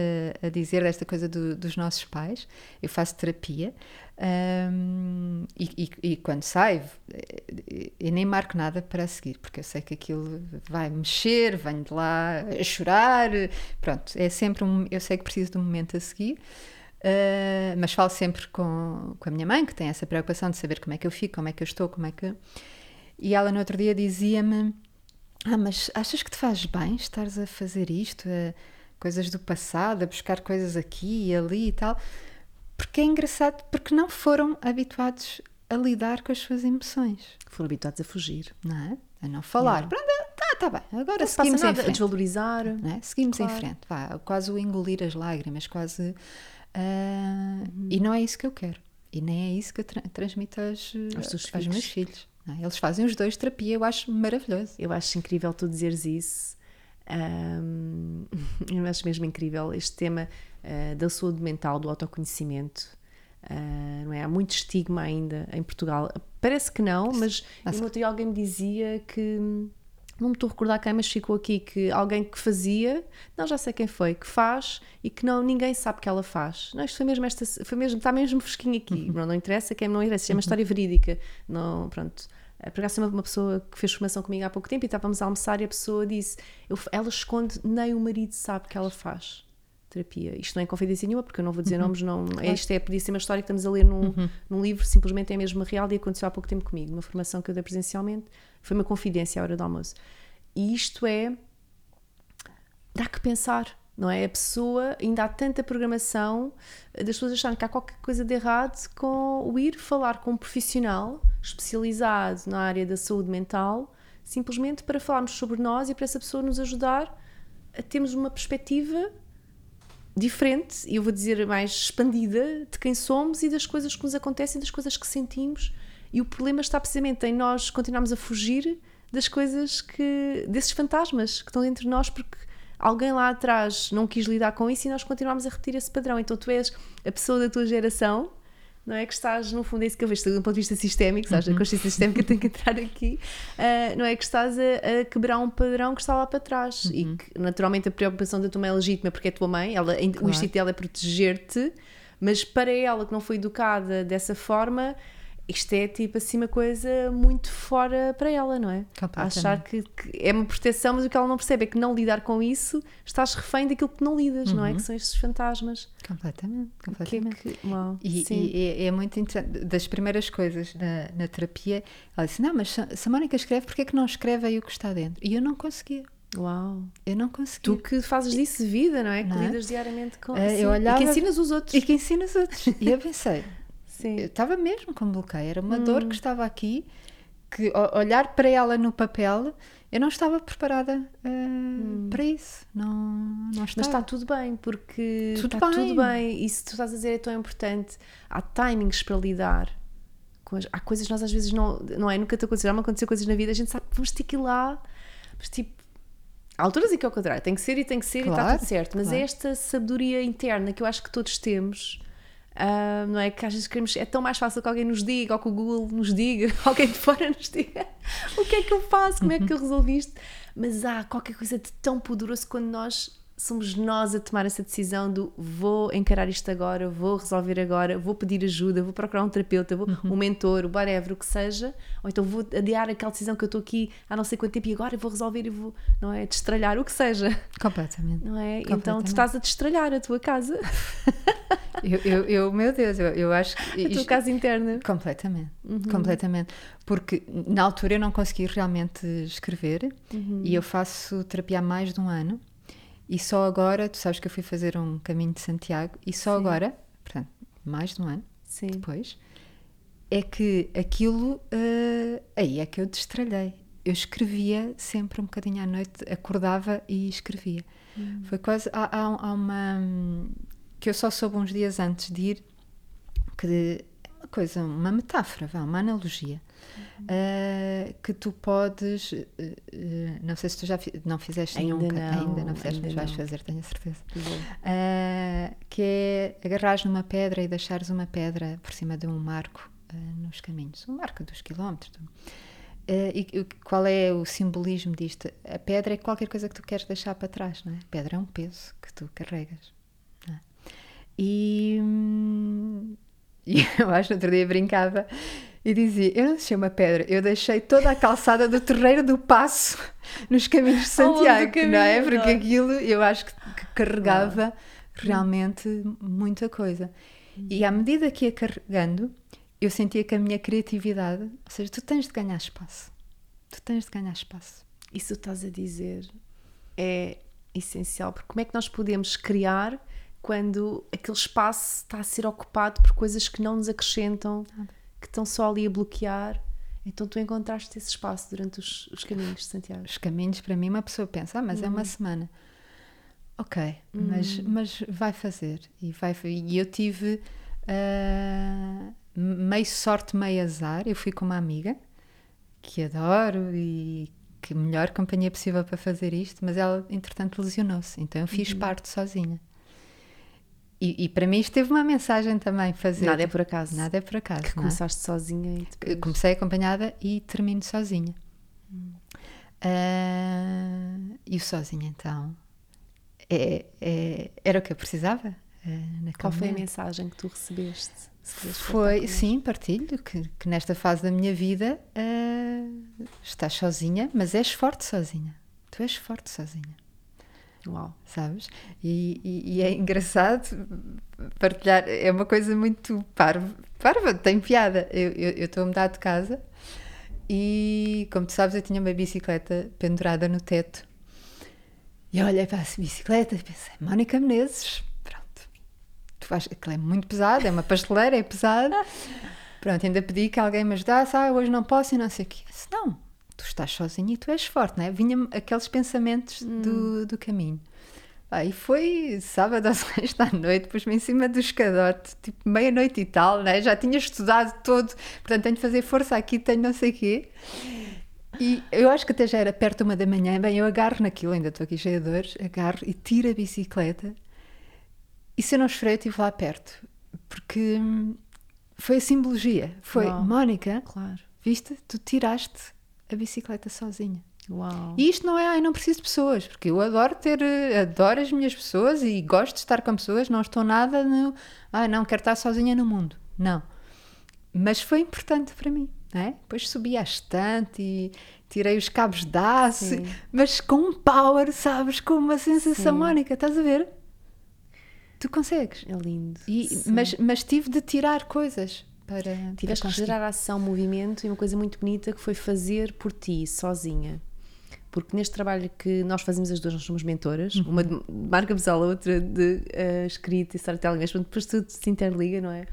a dizer desta coisa do, dos nossos pais. Eu faço terapia um, e, e, e, quando saio, eh, eu nem marco nada para seguir, porque eu sei que aquilo vai mexer, venho de lá a chorar. Pronto, é sempre um. Eu sei que preciso de um momento a seguir. Uh, mas falo sempre com, com a minha mãe, que tem essa preocupação de saber como é que eu fico, como é que eu estou, como é que. E ela no outro dia dizia-me: Ah, mas achas que te faz bem estares a fazer isto? A coisas do passado, a buscar coisas aqui e ali e tal? Porque é engraçado, porque não foram habituados a lidar com as suas emoções. Foram habituados a fugir. Não é? A não falar. Não. Pronto, tá, tá bem. Agora não seguimos nada, em frente. A desvalorizar. É? Seguimos claro. em frente. Vá, quase o engolir as lágrimas, quase. Uh, uhum. E não é isso que eu quero. E nem é isso que eu tra transmito aos, aos, aos meus filhos. É? Eles fazem os dois terapia, eu acho maravilhoso. Eu acho incrível tu dizeres isso. Um, eu acho mesmo incrível este tema uh, da saúde mental, do autoconhecimento. Uh, não é? Há muito estigma ainda em Portugal. Parece que não, mas no outro alguém me dizia que não me estou a recordar quem, mas ficou aqui que alguém que fazia, não já sei quem foi, que faz e que não ninguém sabe que ela faz. Não, isto foi mesmo esta, foi mesmo, está mesmo fresquinho aqui. Não, não interessa quem não interessa, é uma história verídica. Não, pronto. Eh, por acaso, uma pessoa que fez formação comigo há pouco tempo e estávamos a almoçar e a pessoa disse: ela esconde, nem o marido sabe que ela faz. terapia. Isto não é confidência nenhuma, porque eu não vou dizer Uhum. nomes, não, isto é, podia ser uma história que estamos a ler num, num livro, simplesmente é mesmo real e aconteceu há pouco tempo comigo, numa formação que eu dei presencialmente, foi uma confidência à hora do almoço. E isto é, dá que pensar, não é? A pessoa, ainda há tanta programação eh, das pessoas acharem que há qualquer coisa de errado com o ir falar com um profissional especializado na área da saúde mental, simplesmente para falarmos sobre nós e para essa pessoa nos ajudar a termos uma perspectiva diferente, e eu vou dizer mais expandida, de quem somos e das coisas que nos acontecem, das coisas que sentimos. E o problema está precisamente em nós continuarmos a fugir das coisas que. desses fantasmas que estão dentro de nós, porque alguém lá atrás não quis lidar com isso e nós continuamos a repetir esse padrão. Então tu és a pessoa da tua geração. Não é que estás, no fundo, é isso que eu vejo, do ponto de vista sistémico, sabes? A consciência sistémica tem que entrar aqui, ah, não é que estás a, a quebrar um padrão que está lá para trás e que, naturalmente, a preocupação da tua mãe é legítima porque é tua mãe, ela, o Claro. instinto dela é proteger-te, mas para ela que não foi educada dessa forma, isto é tipo assim uma coisa muito fora para ela, não é? Achar que, que é uma proteção, mas o que ela não percebe é que não lidar com isso estás refém daquilo que não lidas, não é? Que são estes fantasmas. Completamente, que é completamente. que. Uau, E, sim. e é, é muito interessante. Das primeiras coisas na, na terapia, ela disse: Não, mas se a Mónica escreve, porquê que não escreve aí o que está dentro? E eu não conseguia. Uau. Eu não conseguia. Tu que fazes disso vida, não é? Que Não é? lidas diariamente com Eh, sim. eu olhava- E que ensinas os outros. E que ensina os outros. e eu pensei: Sim. eu estava mesmo com bloqueio. Era uma dor que estava aqui, que olhar para ela no papel, eu não estava preparada eh, para isso. Não, não estava. Mas está tudo bem, porque Tudo está bem. tudo bem. E se tu estás a dizer é tão importante, há timings para lidar. Com as- há coisas que nós às vezes não, não é? Nunca te aconteceu, me aconteceu coisas na vida, a gente sabe que vamos ter que ir lá, mas tipo, há alturas em que é o contrário, tem que ser e tem que ser e está Claro, tudo certo. Mas claro. é esta sabedoria interna que eu acho que todos temos. Ah, não é? Que às vezes queremos, é tão mais fácil que alguém nos diga, ou que o Google nos diga, alguém de fora nos diga o que é que eu faço, como é que eu resolvi isto. Mas há qualquer coisa de tão poderoso quando nós somos nós a tomar essa decisão do vou encarar isto agora, vou resolver agora, vou pedir ajuda, vou procurar um terapeuta, vou, um mentor, o whatever, o que seja, ou então vou adiar aquela decisão que eu estou aqui há não sei quanto tempo e agora vou resolver e vou, não é, destralhar, o que seja, Completamente. não é? Então tu Completamente. estás a destralhar a tua casa, Eu, eu, eu- meu Deus, eu, eu acho que. a tua isto- casa interna. Completamente, Uhum. completamente. Porque na altura eu não conseguia realmente escrever Uhum. e eu faço terapia há mais de um ano e só agora, tu sabes que eu fui fazer um caminho de Santiago e só Sim. agora, portanto, mais de um ano Sim. depois, é que aquilo eh, aí é que eu destralhei. Eu escrevia sempre um bocadinho à noite, acordava e escrevia. Hum. Foi quase. Há, há- há uma. hum, que eu só soube uns dias antes de ir, que é uma coisa, uma metáfora, vá, uma analogia. Uhum. Eh, que tu podes. eh, não sei se tu já não fizeste Ainda nunca, não, ainda não fizeste, ainda mas vais não. fazer, tenho a certeza. Uh, que é agarrares numa pedra e deixares uma pedra por cima de um marco uh, nos caminhos, um marco dos quilómetros. Uh, e qual é o simbolismo disto? A pedra é qualquer coisa que tu queres deixar para trás, não é? A pedra é um peso que tu carregas. é? E, hum, e eu acho que no outro dia brincava e dizia: Eu não deixei uma pedra, eu deixei toda a calçada do Terreiro do Passo nos caminhos de Santiago, não é? caminho, Porque não é? aquilo eu acho que, que carregava realmente muita coisa. E à medida que ia carregando, eu sentia que a minha criatividade, ou seja, tu tens de ganhar espaço. Tu tens de ganhar espaço. Isso estás a dizer é essencial, porque como é que nós podemos criar quando aquele espaço está a ser ocupado por coisas que não nos acrescentam, que estão só ali a bloquear? Então tu encontraste esse espaço durante os, os caminhos de Santiago. Os caminhos, para mim, uma pessoa pensa, ah, mas é uma semana. Ok, mas, mas vai fazer. E, vai, e eu tive ah, meio sorte, meio azar. Eu fui com uma amiga que adoro e que melhor companhia possível para fazer isto, mas ela, entretanto, lesionou-se. Então eu fiz parte sozinha. E, e para mim isto teve uma mensagem também fazer. Nada é por acaso. Nada é por acaso. Que é? começaste sozinha e depois... Comecei acompanhada e termino sozinha. Ah, e o sozinha, então, é, é- era o que eu precisava. naquele Qual foi a mensagem que tu recebeste? Foi, sim, partilho que, que nesta fase da minha vida ah, estás sozinha, mas és forte sozinha. Tu és forte sozinha. Uau. Sabes? E, e, e é engraçado partilhar, é uma coisa muito parva, parva tem piada. Eu estou a mudar de casa e, como tu sabes, eu tinha uma bicicleta pendurada no teto. E eu olhei para essa bicicleta e pensei, Mónica Menezes, pronto, tu vais, aquilo é muito pesado, é uma pasteleira, é pesado. Pronto, ainda pedi que alguém me ajudasse, ah, hoje não posso e não sei o quê. Disse, não, tu estás sozinho e tu és forte, não é? Vinha-me aqueles pensamentos hum. do, do caminho. Aí foi sábado às sexta à noite, pus-me em cima do escadote, tipo meia-noite e tal, né? já tinha estudado todo, portanto tenho de fazer força aqui, tenho não sei o quê. E eu acho que até já era perto uma da manhã, bem, eu agarro naquilo, ainda estou aqui cheia de dores, agarro e tiro a bicicleta. E se eu não eu estive lá perto, porque foi a simbologia. Foi. Mónica, claro. viste, tu tiraste a bicicleta sozinha. Uau. E isto não é, ai, não preciso de pessoas, porque eu adoro ter, adoro as minhas pessoas e gosto de estar com pessoas, não estou nada no, ai, não, quero estar sozinha no mundo. Não. Mas foi importante para mim, não é? Depois subi à estante e tirei os cabos de aço, mas com um power, sabes, com uma sensação, Sim. Mónica, estás a ver? Tu consegues. É lindo. E, mas, mas tive de tirar coisas para. Tiveste que gerar ação, movimento e uma coisa muito bonita que foi fazer por ti, sozinha porque neste trabalho que nós fazemos as duas, nós somos mentoras, uhum. uma de marca pessoal, a outra de uh, escrita e storytelling, mas depois tudo se interliga, não é?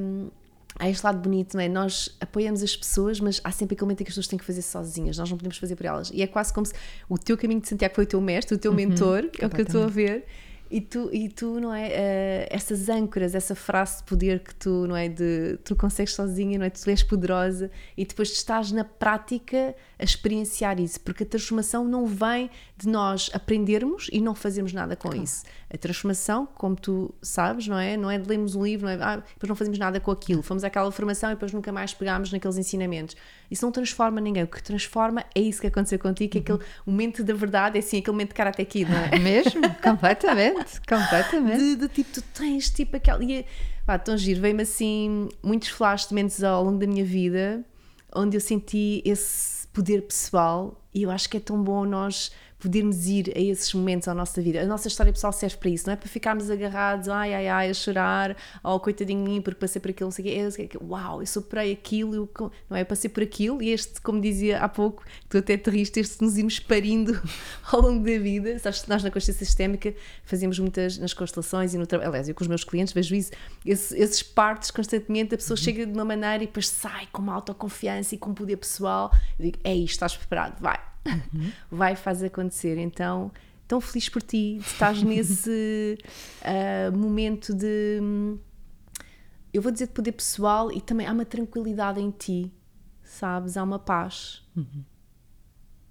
Um, há este lado bonito, não é? Nós apoiamos as pessoas, mas há sempre aquele momento em que as pessoas têm que fazer sozinhas, nós não podemos fazer por elas. E é quase como se o teu caminho de Santiago foi o teu mestre, o teu uhum, mentor, é o que eu estou a ver, e tu, e tu, não é? Uh, essas âncoras, essa frase de poder que tu, não é? De tu consegues sozinha, não é? Tu és poderosa e depois estás na prática a experienciar isso, porque a transformação não vem de nós aprendermos e não fazermos nada com claro. isso. A transformação, como tu sabes, não é? Não é de lermos um livro, não é? Ah, depois não fazemos nada com aquilo, fomos àquela formação e depois nunca mais pegámos naqueles ensinamentos. Isso não transforma ninguém. O que transforma é isso que aconteceu contigo, que é aquele momento da verdade, é assim, aquele momento de karate aqui, não é? Mesmo, completamente, completamente. De, de, tipo, tu tens tipo aquela. E, pá, tão giro, veio-me assim muitos flashes de momentos ao longo da minha vida onde eu senti esse poder pessoal e eu acho que é tão bom nós podermos ir a esses momentos da nossa vida. A nossa história pessoal serve para isso, não é para ficarmos agarrados, ai ai ai, a chorar, oh coitadinho de mim porque passei por aquilo, não sei o quê. Uau, eu superei aquilo, não é? Eu passei por aquilo e este, como dizia há pouco, tu até te riste, este nos irmos parindo ao longo da vida. Sabes, nós na consciência sistémica fazemos muitas nas constelações e no trabalho, aliás, eu com os meus clientes vejo isso, esses, esses partes constantemente, a pessoa uhum. chega de uma maneira e depois sai com uma autoconfiança e com um poder pessoal. Eu digo, é isto, estás preparado, vai uhum. vai fazer acontecer. Então, tão feliz por ti, de estás nesse uh, momento de. Eu vou dizer de poder pessoal e também há uma tranquilidade em ti, sabes? Há uma paz. Uhum.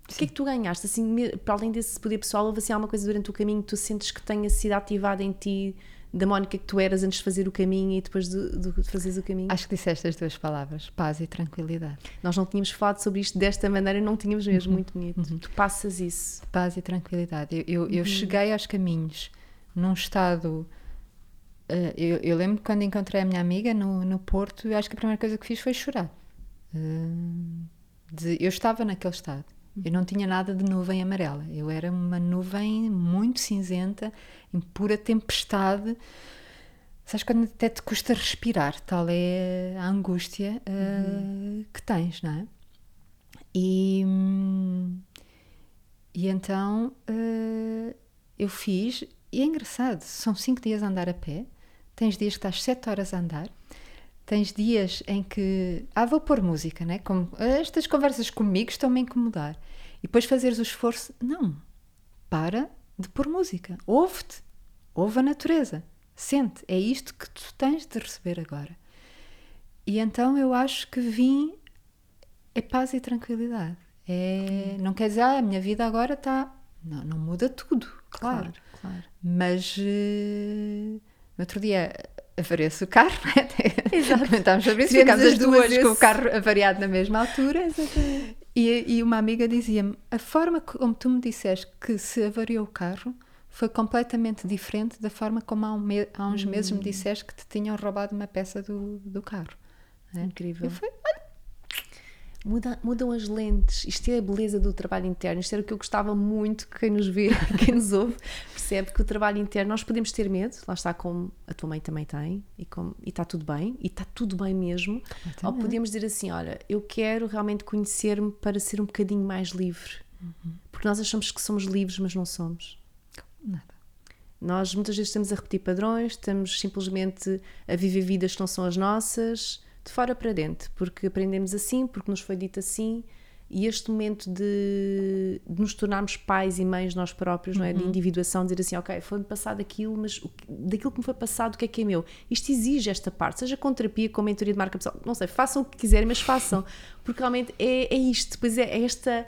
O que é que tu ganhaste? Assim, para além desse poder pessoal, houve assim alguma coisa durante o caminho que tu sentes que tenha sido ativada em ti da Mónica que tu eras antes de fazer o caminho e depois de, de fazeres o caminho? Acho que disseste as duas palavras, paz e tranquilidade. Nós não tínhamos falado sobre isto desta maneira, não tínhamos mesmo, uhum. muito bonito. Uhum. Tu passas isso. Paz e tranquilidade. Eu, eu, eu uhum. cheguei aos caminhos num estado. Uh, eu, eu, lembro quando encontrei a minha amiga no, no Porto, eu acho que a primeira coisa que fiz foi chorar. Uh, de, eu estava naquele estado. Eu não tinha nada de nuvem amarela. Eu era uma nuvem muito cinzenta, em pura tempestade. Sabes quando até te custa respirar, tal é a angústia uh, uhum. que tens, não é? E, e então uh, eu fiz, e é engraçado, são cinco dias a andar a pé, tens dias que estás sete horas a andar, tens dias em que, ah, vou pôr música, né? Como, estas conversas comigo estão-me a incomodar. E depois fazeres o esforço, não, para de pôr música, ouve-te, ouve a natureza, sente, é isto que tu tens de receber agora. E então eu acho que vim é paz e tranquilidade. É, não quer dizer, ah, a minha vida agora está. Não, não muda tudo, claro. claro, claro. Mas uh, no outro dia avaria-se o carro, né? Exato. Comentámos sobre isso, ficámos as duas com o carro avariado na mesma altura. Exatamente. E, e uma amiga dizia-me: a forma como tu me disseste que se avariou o carro foi completamente diferente da forma como há, um me há uns hum. meses me disseste que te tinham roubado uma peça do, do carro. É? Incrível. Eu fui, muda, mudam as lentes. Isto é a beleza do trabalho interno. Isto era o que eu gostava muito que quem nos vê, quem nos ouve, percebe que o trabalho interno, nós podemos ter medo, lá está como a tua mãe também tem, e, como, e está tudo bem, e está tudo bem mesmo. Ou podemos dizer assim: olha, eu quero realmente conhecer-me para ser um bocadinho mais livre. Uhum. Porque nós achamos que somos livres, mas não somos. Nada. Nós muitas vezes estamos a repetir padrões, estamos simplesmente a viver vidas que não são as nossas, de fora para dentro, porque aprendemos assim, porque nos foi dito assim, e este momento de, de nos tornarmos pais e mães nós próprios, uhum. não é? De uhum. individuação, dizer assim, ok, foi-me passado aquilo, mas o, daquilo que me foi passado, o que é que é meu? Isto exige esta parte, seja com terapia, com mentoria de marca pessoal, não sei, façam o que quiserem, mas façam, porque realmente é, é isto, pois é, é esta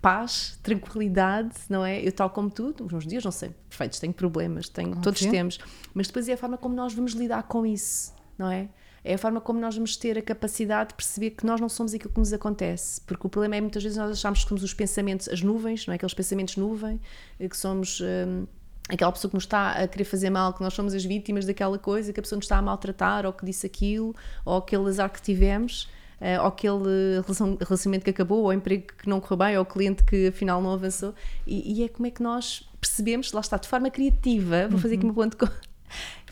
paz, tranquilidade, não é? Eu, tal como tu, nos meus dias, não sei, perfeitos, tenho problemas, tenho, okay. todos temos, mas depois é a forma como nós vamos lidar com isso, não é? É a forma como nós vamos ter a capacidade de perceber que nós não somos aquilo que nos acontece, porque o problema é muitas vezes nós achamos que somos os pensamentos, as nuvens, não é? Aqueles pensamentos nuvem, eh, que somos. Hum, aquela pessoa que nos está a querer fazer mal, que nós somos as vítimas daquela coisa, que a pessoa nos está a maltratar, ou que disse aquilo, ou aquele azar que tivemos uh, ou aquele relacionamento que acabou, ou o emprego que não correu bem, ou o cliente que afinal não avançou. E, e é como é que nós percebemos, lá está, de forma criativa, vou fazer aqui uhum. uma ponto.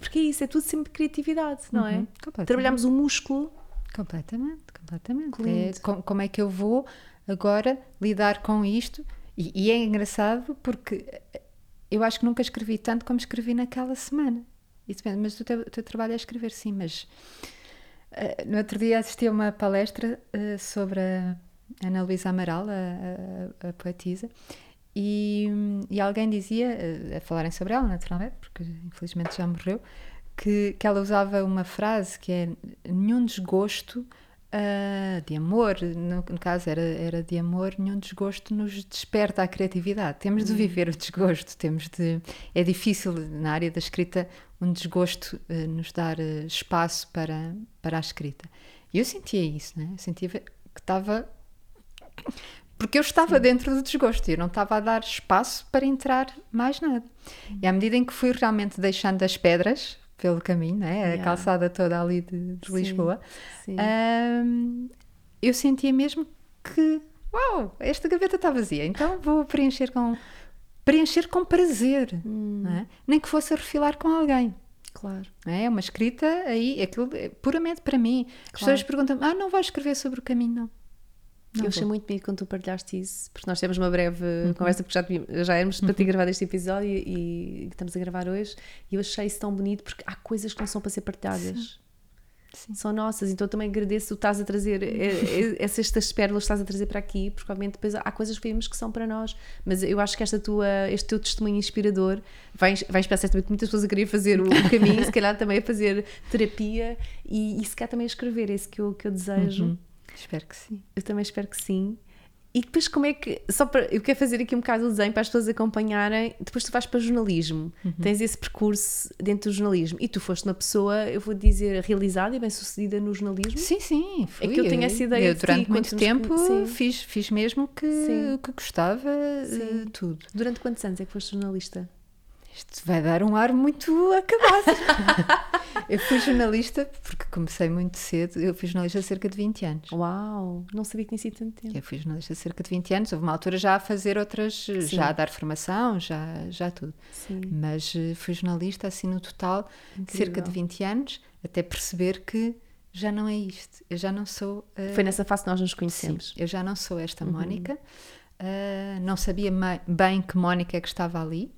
Porque é isso, é tudo sempre criatividade, não é? Uhum. Trabalhamos o músculo. Completamente, completamente. É, com, como é que eu vou agora lidar com isto? E, e, é engraçado porque eu acho que nunca escrevi tanto como escrevi naquela semana. Isso, mas o teu, o teu trabalho é escrever, sim, mas Uh, no outro dia assisti a uma palestra uh, sobre a Ana Luísa Amaral, a, a, a poetisa, e, e, alguém dizia, uh, a falarem sobre ela naturalmente, porque infelizmente já morreu, que, que ela usava uma frase que é nenhum desgosto Uh, de amor, no, no, caso era, era de amor, nenhum desgosto nos desperta a criatividade. Temos de uhum. viver o desgosto, temos de. É difícil na área da escrita um desgosto uh, nos dar uh, espaço para, para a escrita. E eu sentia isso, né? eu sentia que estava. Porque eu estava Sim. dentro do desgosto e eu não estava a dar espaço para entrar mais nada. E à medida em que fui realmente deixando as pedras, pelo caminho, né? a yeah. calçada toda ali de, de Lisboa, sim, sim. Um, eu sentia mesmo que, uau, esta gaveta está vazia, então vou preencher com preencher com prazer, hum. é? nem que fosse a refilar com alguém. Claro. É uma escrita aí, aquilo é puramente para mim. As claro. pessoas perguntam ah, não vais escrever sobre o caminho, não. Não eu achei muito bonito quando tu partilhaste isso, porque nós tivemos uma breve uhum. conversa, porque já, já éramos para ter uhum. gravado este episódio e, e, estamos a gravar hoje, e eu achei isso tão bonito porque há coisas que não são para ser partilhadas. Sim. Sim. São nossas, então eu também agradeço o estás a trazer eh, eh, essas estas pérolas estás a trazer para aqui, porque obviamente depois há coisas que vemos que são para nós, mas eu acho que esta tua, este teu testemunho inspirador vai, vai inspirar certamente muitas pessoas a querer fazer o, o caminho, se calhar também a fazer terapia e, e se calhar também a escrever, é isso que eu, que eu desejo. Uhum. Espero que sim. Eu também espero que sim. E depois como é que, só para, eu quero fazer aqui um bocado o desenho para as pessoas acompanharem, depois tu vais para jornalismo, uhum. tens esse percurso dentro do jornalismo e tu foste uma pessoa, eu vou dizer, realizada e bem sucedida no jornalismo? Sim, sim, fui. É que eu tenho essa ideia eu, durante ti, muito tempo fiz, fiz mesmo que, que gostava, sim. tudo. Durante quantos anos é que foste jornalista? Isto vai dar um ar muito acabado. eu fui jornalista porque comecei muito cedo. Eu fui jornalista há cerca de 20 anos. Uau! Não sabia que tinha sido tanto tempo. Eu fui jornalista há cerca de 20 anos. Houve uma altura já a fazer outras, Sim. já a dar formação, já, já tudo. Sim. Mas eh, fui jornalista assim no total, Incrível. cerca de 20 anos, até perceber que já não é isto. Eu já não sou. Uh... Foi nessa fase que nós nos conhecemos. Sim, eu já não sou esta uhum. Mónica. Uh, não sabia bem que Mónica é que estava ali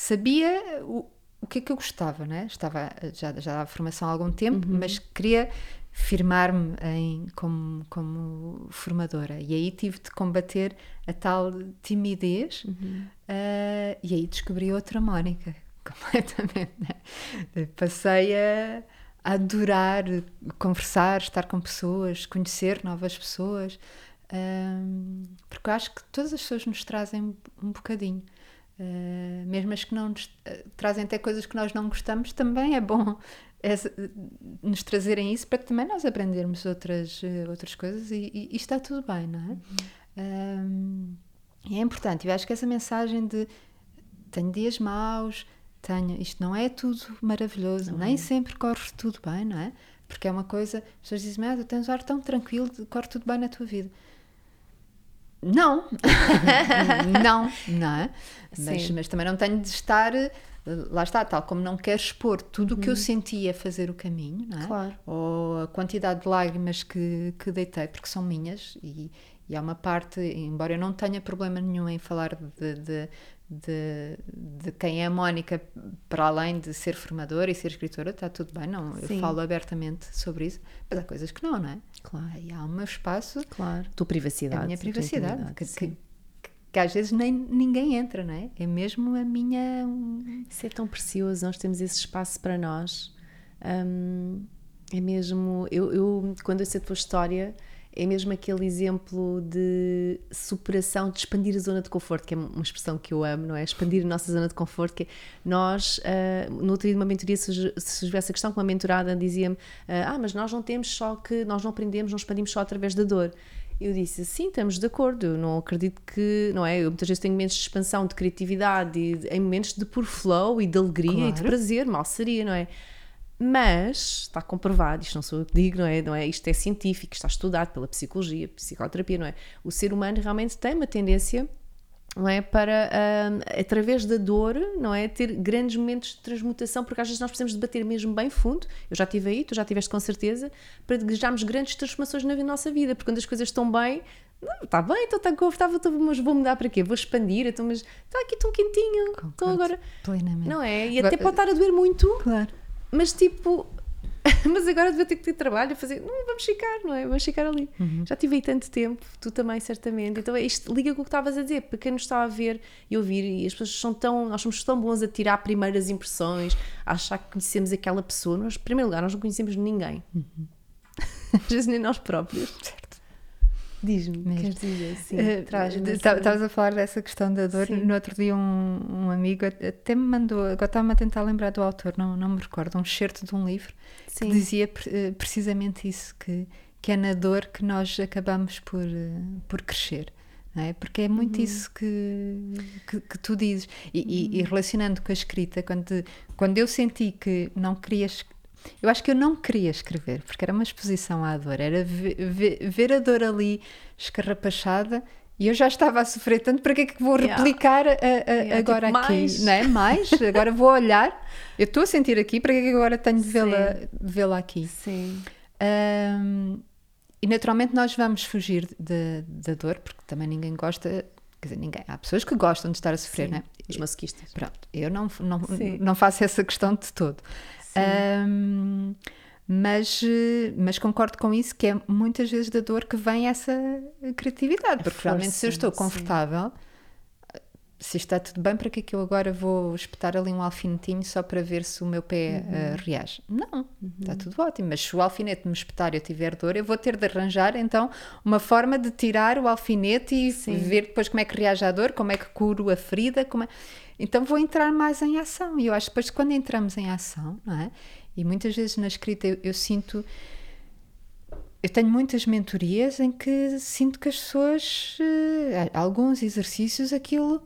sabia o, o que é que eu gostava, né? Estava já já dava formação há algum tempo, uhum. mas queria firmar-me em como como formadora e aí tive de combater a tal timidez uhum. uh, e aí descobri outra Mónica completamente. Né? Passei a, a adorar conversar, estar com pessoas, conhecer novas pessoas, um, ah, porque eu acho que todas as pessoas nos trazem um bocadinho. Uh, mesmo as que não nos uh, trazem até coisas que nós não gostamos, também é bom é, nos trazerem isso para que também nós aprendermos outras, uh, outras coisas e, e, e, está tudo bem, não é? Uhum. é importante, eu acho que essa mensagem de tenho dias maus, tenho, isto não é tudo maravilhoso, não nem é. sempre corre tudo bem, não é? Porque é uma coisa, as pessoas dizem, ah, tu tens um ar tão tranquilo, corre tudo bem na tua vida. Não, não, não é? Mas, mas, também não tenho de estar, lá está, tal como não quero expor tudo o que eu senti a fazer o caminho, não é? Claro. Ou a quantidade de lágrimas que, que deitei, porque são minhas e, e há uma parte, embora eu não tenha problema nenhum em falar de, de, de, de, quem é a Mónica, para além de ser formadora e ser escritora, está tudo bem, não, eu Sim. falo abertamente sobre isso, mas há coisas que não, não é? Claro. Aí há o meu espaço, Claro. Tua privacidade. a minha privacidade, que, que, que às vezes nem ninguém entra, não é? É mesmo a minha. Isso é tão precioso, nós temos esse espaço para nós. Hum, é mesmo. Eu, eu, quando eu sei a tua história, é mesmo aquele exemplo de superação, de expandir a zona de conforto, que é uma expressão que eu amo, não é? Expandir a nossa zona de conforto, que é nós, ah, no outro dia de uma mentoria, se tivesse a questão com uma mentorada, dizia-me, ah, mas nós não temos só que, nós não aprendemos, não expandimos só através da dor. Eu disse, sim, estamos de acordo, eu não acredito que, não é? Eu muitas vezes tenho momentos de expansão, de criatividade, e, em momentos de puro flow e de alegria e de Claro. prazer, mal seria, não é? Mas está comprovado, isto não sou eu que digo, não é? não é? Isto é científico, está estudado pela psicologia, psicoterapia, não é? O ser humano realmente tem uma tendência, não é? Para, ah, através da dor, não é? Ter grandes momentos de transmutação, porque às vezes nós precisamos de bater mesmo bem fundo. Eu já estive aí, tu já tiveste com certeza, para desejarmos grandes transformações na nossa vida, porque quando as coisas estão bem, não, está bem, estou tão confortável, estou- mas vou mudar para quê? Vou expandir, então, mas está aqui tão quentinho, estou Concordo agora. Plenamente. Não é? E até pode estar a doer muito, Claro. Mas tipo, mas agora vou ter que ter trabalho a fazer. Não, vamos ficar, não é? Vamos ficar ali. Já tive aí tanto tempo, tu também, certamente. Então é isto liga com o que estavas a dizer, para quem nos está a ver e ouvir, e as pessoas são tão, nós somos tão bons a tirar primeiras impressões, a achar que conhecemos aquela pessoa. Nós, em primeiro lugar, nós não conhecemos ninguém. Às vezes nem nós próprios. Diz-me, queres dizer? Sim, traz-me de- essa- ta- Estavas a falar dessa questão da dor. Sim. No outro dia, um, um amigo até me mandou, agora estava-me a tentar lembrar do autor, não, não me recordo, um excerto de um livro Sim. que dizia eh, precisamente isso: que, que é na dor que nós acabamos por, eh, por crescer. é? Porque é muito Uhum. isso que, que, que tu dizes. E, Uhum. e relacionando com a escrita, quando, quando eu senti que não queria. Eu acho que eu não queria escrever, porque era uma exposição à dor, era ve- ve- ver a dor ali escarrapachada e eu já estava a sofrer tanto, para que é que vou Yeah. replicar a- a- Yeah, agora tipo, aqui? mais. Não é? Mais, agora vou olhar, eu estou a sentir aqui, para que é que agora tenho de vê-la vê-la aqui? Sim. Ahm, e naturalmente nós vamos fugir da dor, porque também ninguém gosta, quer dizer, ninguém, há pessoas que gostam de estar a sofrer, Sim, não é? Os masoquistas. Pronto, eu não, não, Sim. não faço essa questão de todo. Ahm, mas, eh, mas concordo com isso, que é muitas vezes da dor que vem essa criatividade. Porque realmente, se eu estou sim. confortável, se está tudo bem, para que é que eu agora vou espetar ali um alfinetinho só para ver se o meu pé Uhum. eh, reage? Não, está tudo ótimo. Mas se o alfinete me espetar e eu tiver dor, eu vou ter de arranjar então uma forma de tirar o alfinete e Sim. ver depois como é que reage à dor, como é que curo a ferida. Como é... Então vou entrar mais em ação. E eu acho que depois, quando entramos em ação, não é? E muitas vezes na escrita eu, eu sinto. Eu tenho muitas mentorias em que sinto que as pessoas, eh, alguns exercícios, aquilo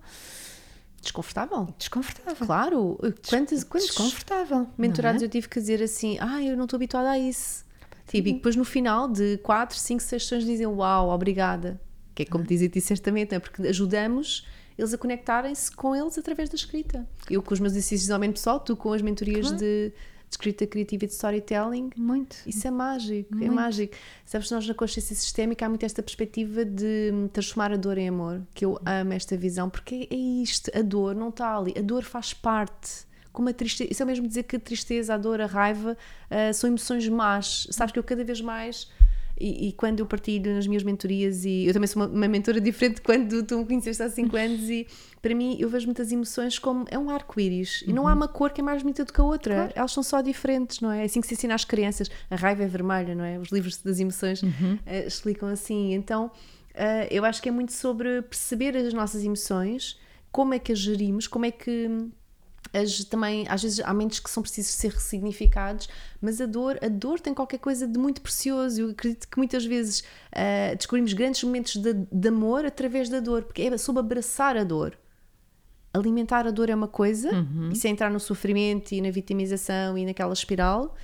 Desconfortável. desconfortável. Claro. Quantos, quantos Desconfortável. mentorados não é? eu tive que dizer assim: ah, eu não estou habituada a isso. Tipo, e depois no final de 4, 5 sessões dizem uau, obrigada. Que é como dizem-te certamente, não é? porque ajudamos eles a conectarem-se com eles através da escrita. Eu com os meus exercícios de aumento pessoal, tu com as mentorias Claro. de, de escrita criativa e de storytelling. Muito. Isso é mágico, é Muito. mágico. Sabes, nós na consciência sistémica há muito esta perspectiva de hum, transformar a dor em amor, que eu amo esta visão, porque é isto, a dor não está ali, a dor faz parte. Como a tristeza, isso é mesmo dizer que a tristeza, a dor, a raiva ah, são emoções más. Sabes que eu cada vez mais, e, e quando eu partilho nas minhas mentorias, e eu também sou uma, uma mentora diferente de quando tu me conheceste há 5 anos, e para mim eu vejo muitas emoções como é um arco-íris, e não há uma cor que é mais bonita do que a outra, Claro. elas são só diferentes, não é? É assim que se ensina às crianças. A raiva é vermelha, não é? Os livros das emoções eh, explicam assim. Então, eh, eu acho que é muito sobre perceber as nossas emoções, como é que as gerimos, como é que as, também, às vezes há mentes que são precisos ser ressignificados, mas a dor, a dor tem qualquer coisa de muito precioso. Eu acredito que muitas vezes eh, descobrimos grandes momentos de, de amor através da dor, porque é sobre abraçar a dor. Alimentar a dor é uma coisa, isso é entrar no sofrimento e na vitimização e naquela espiral.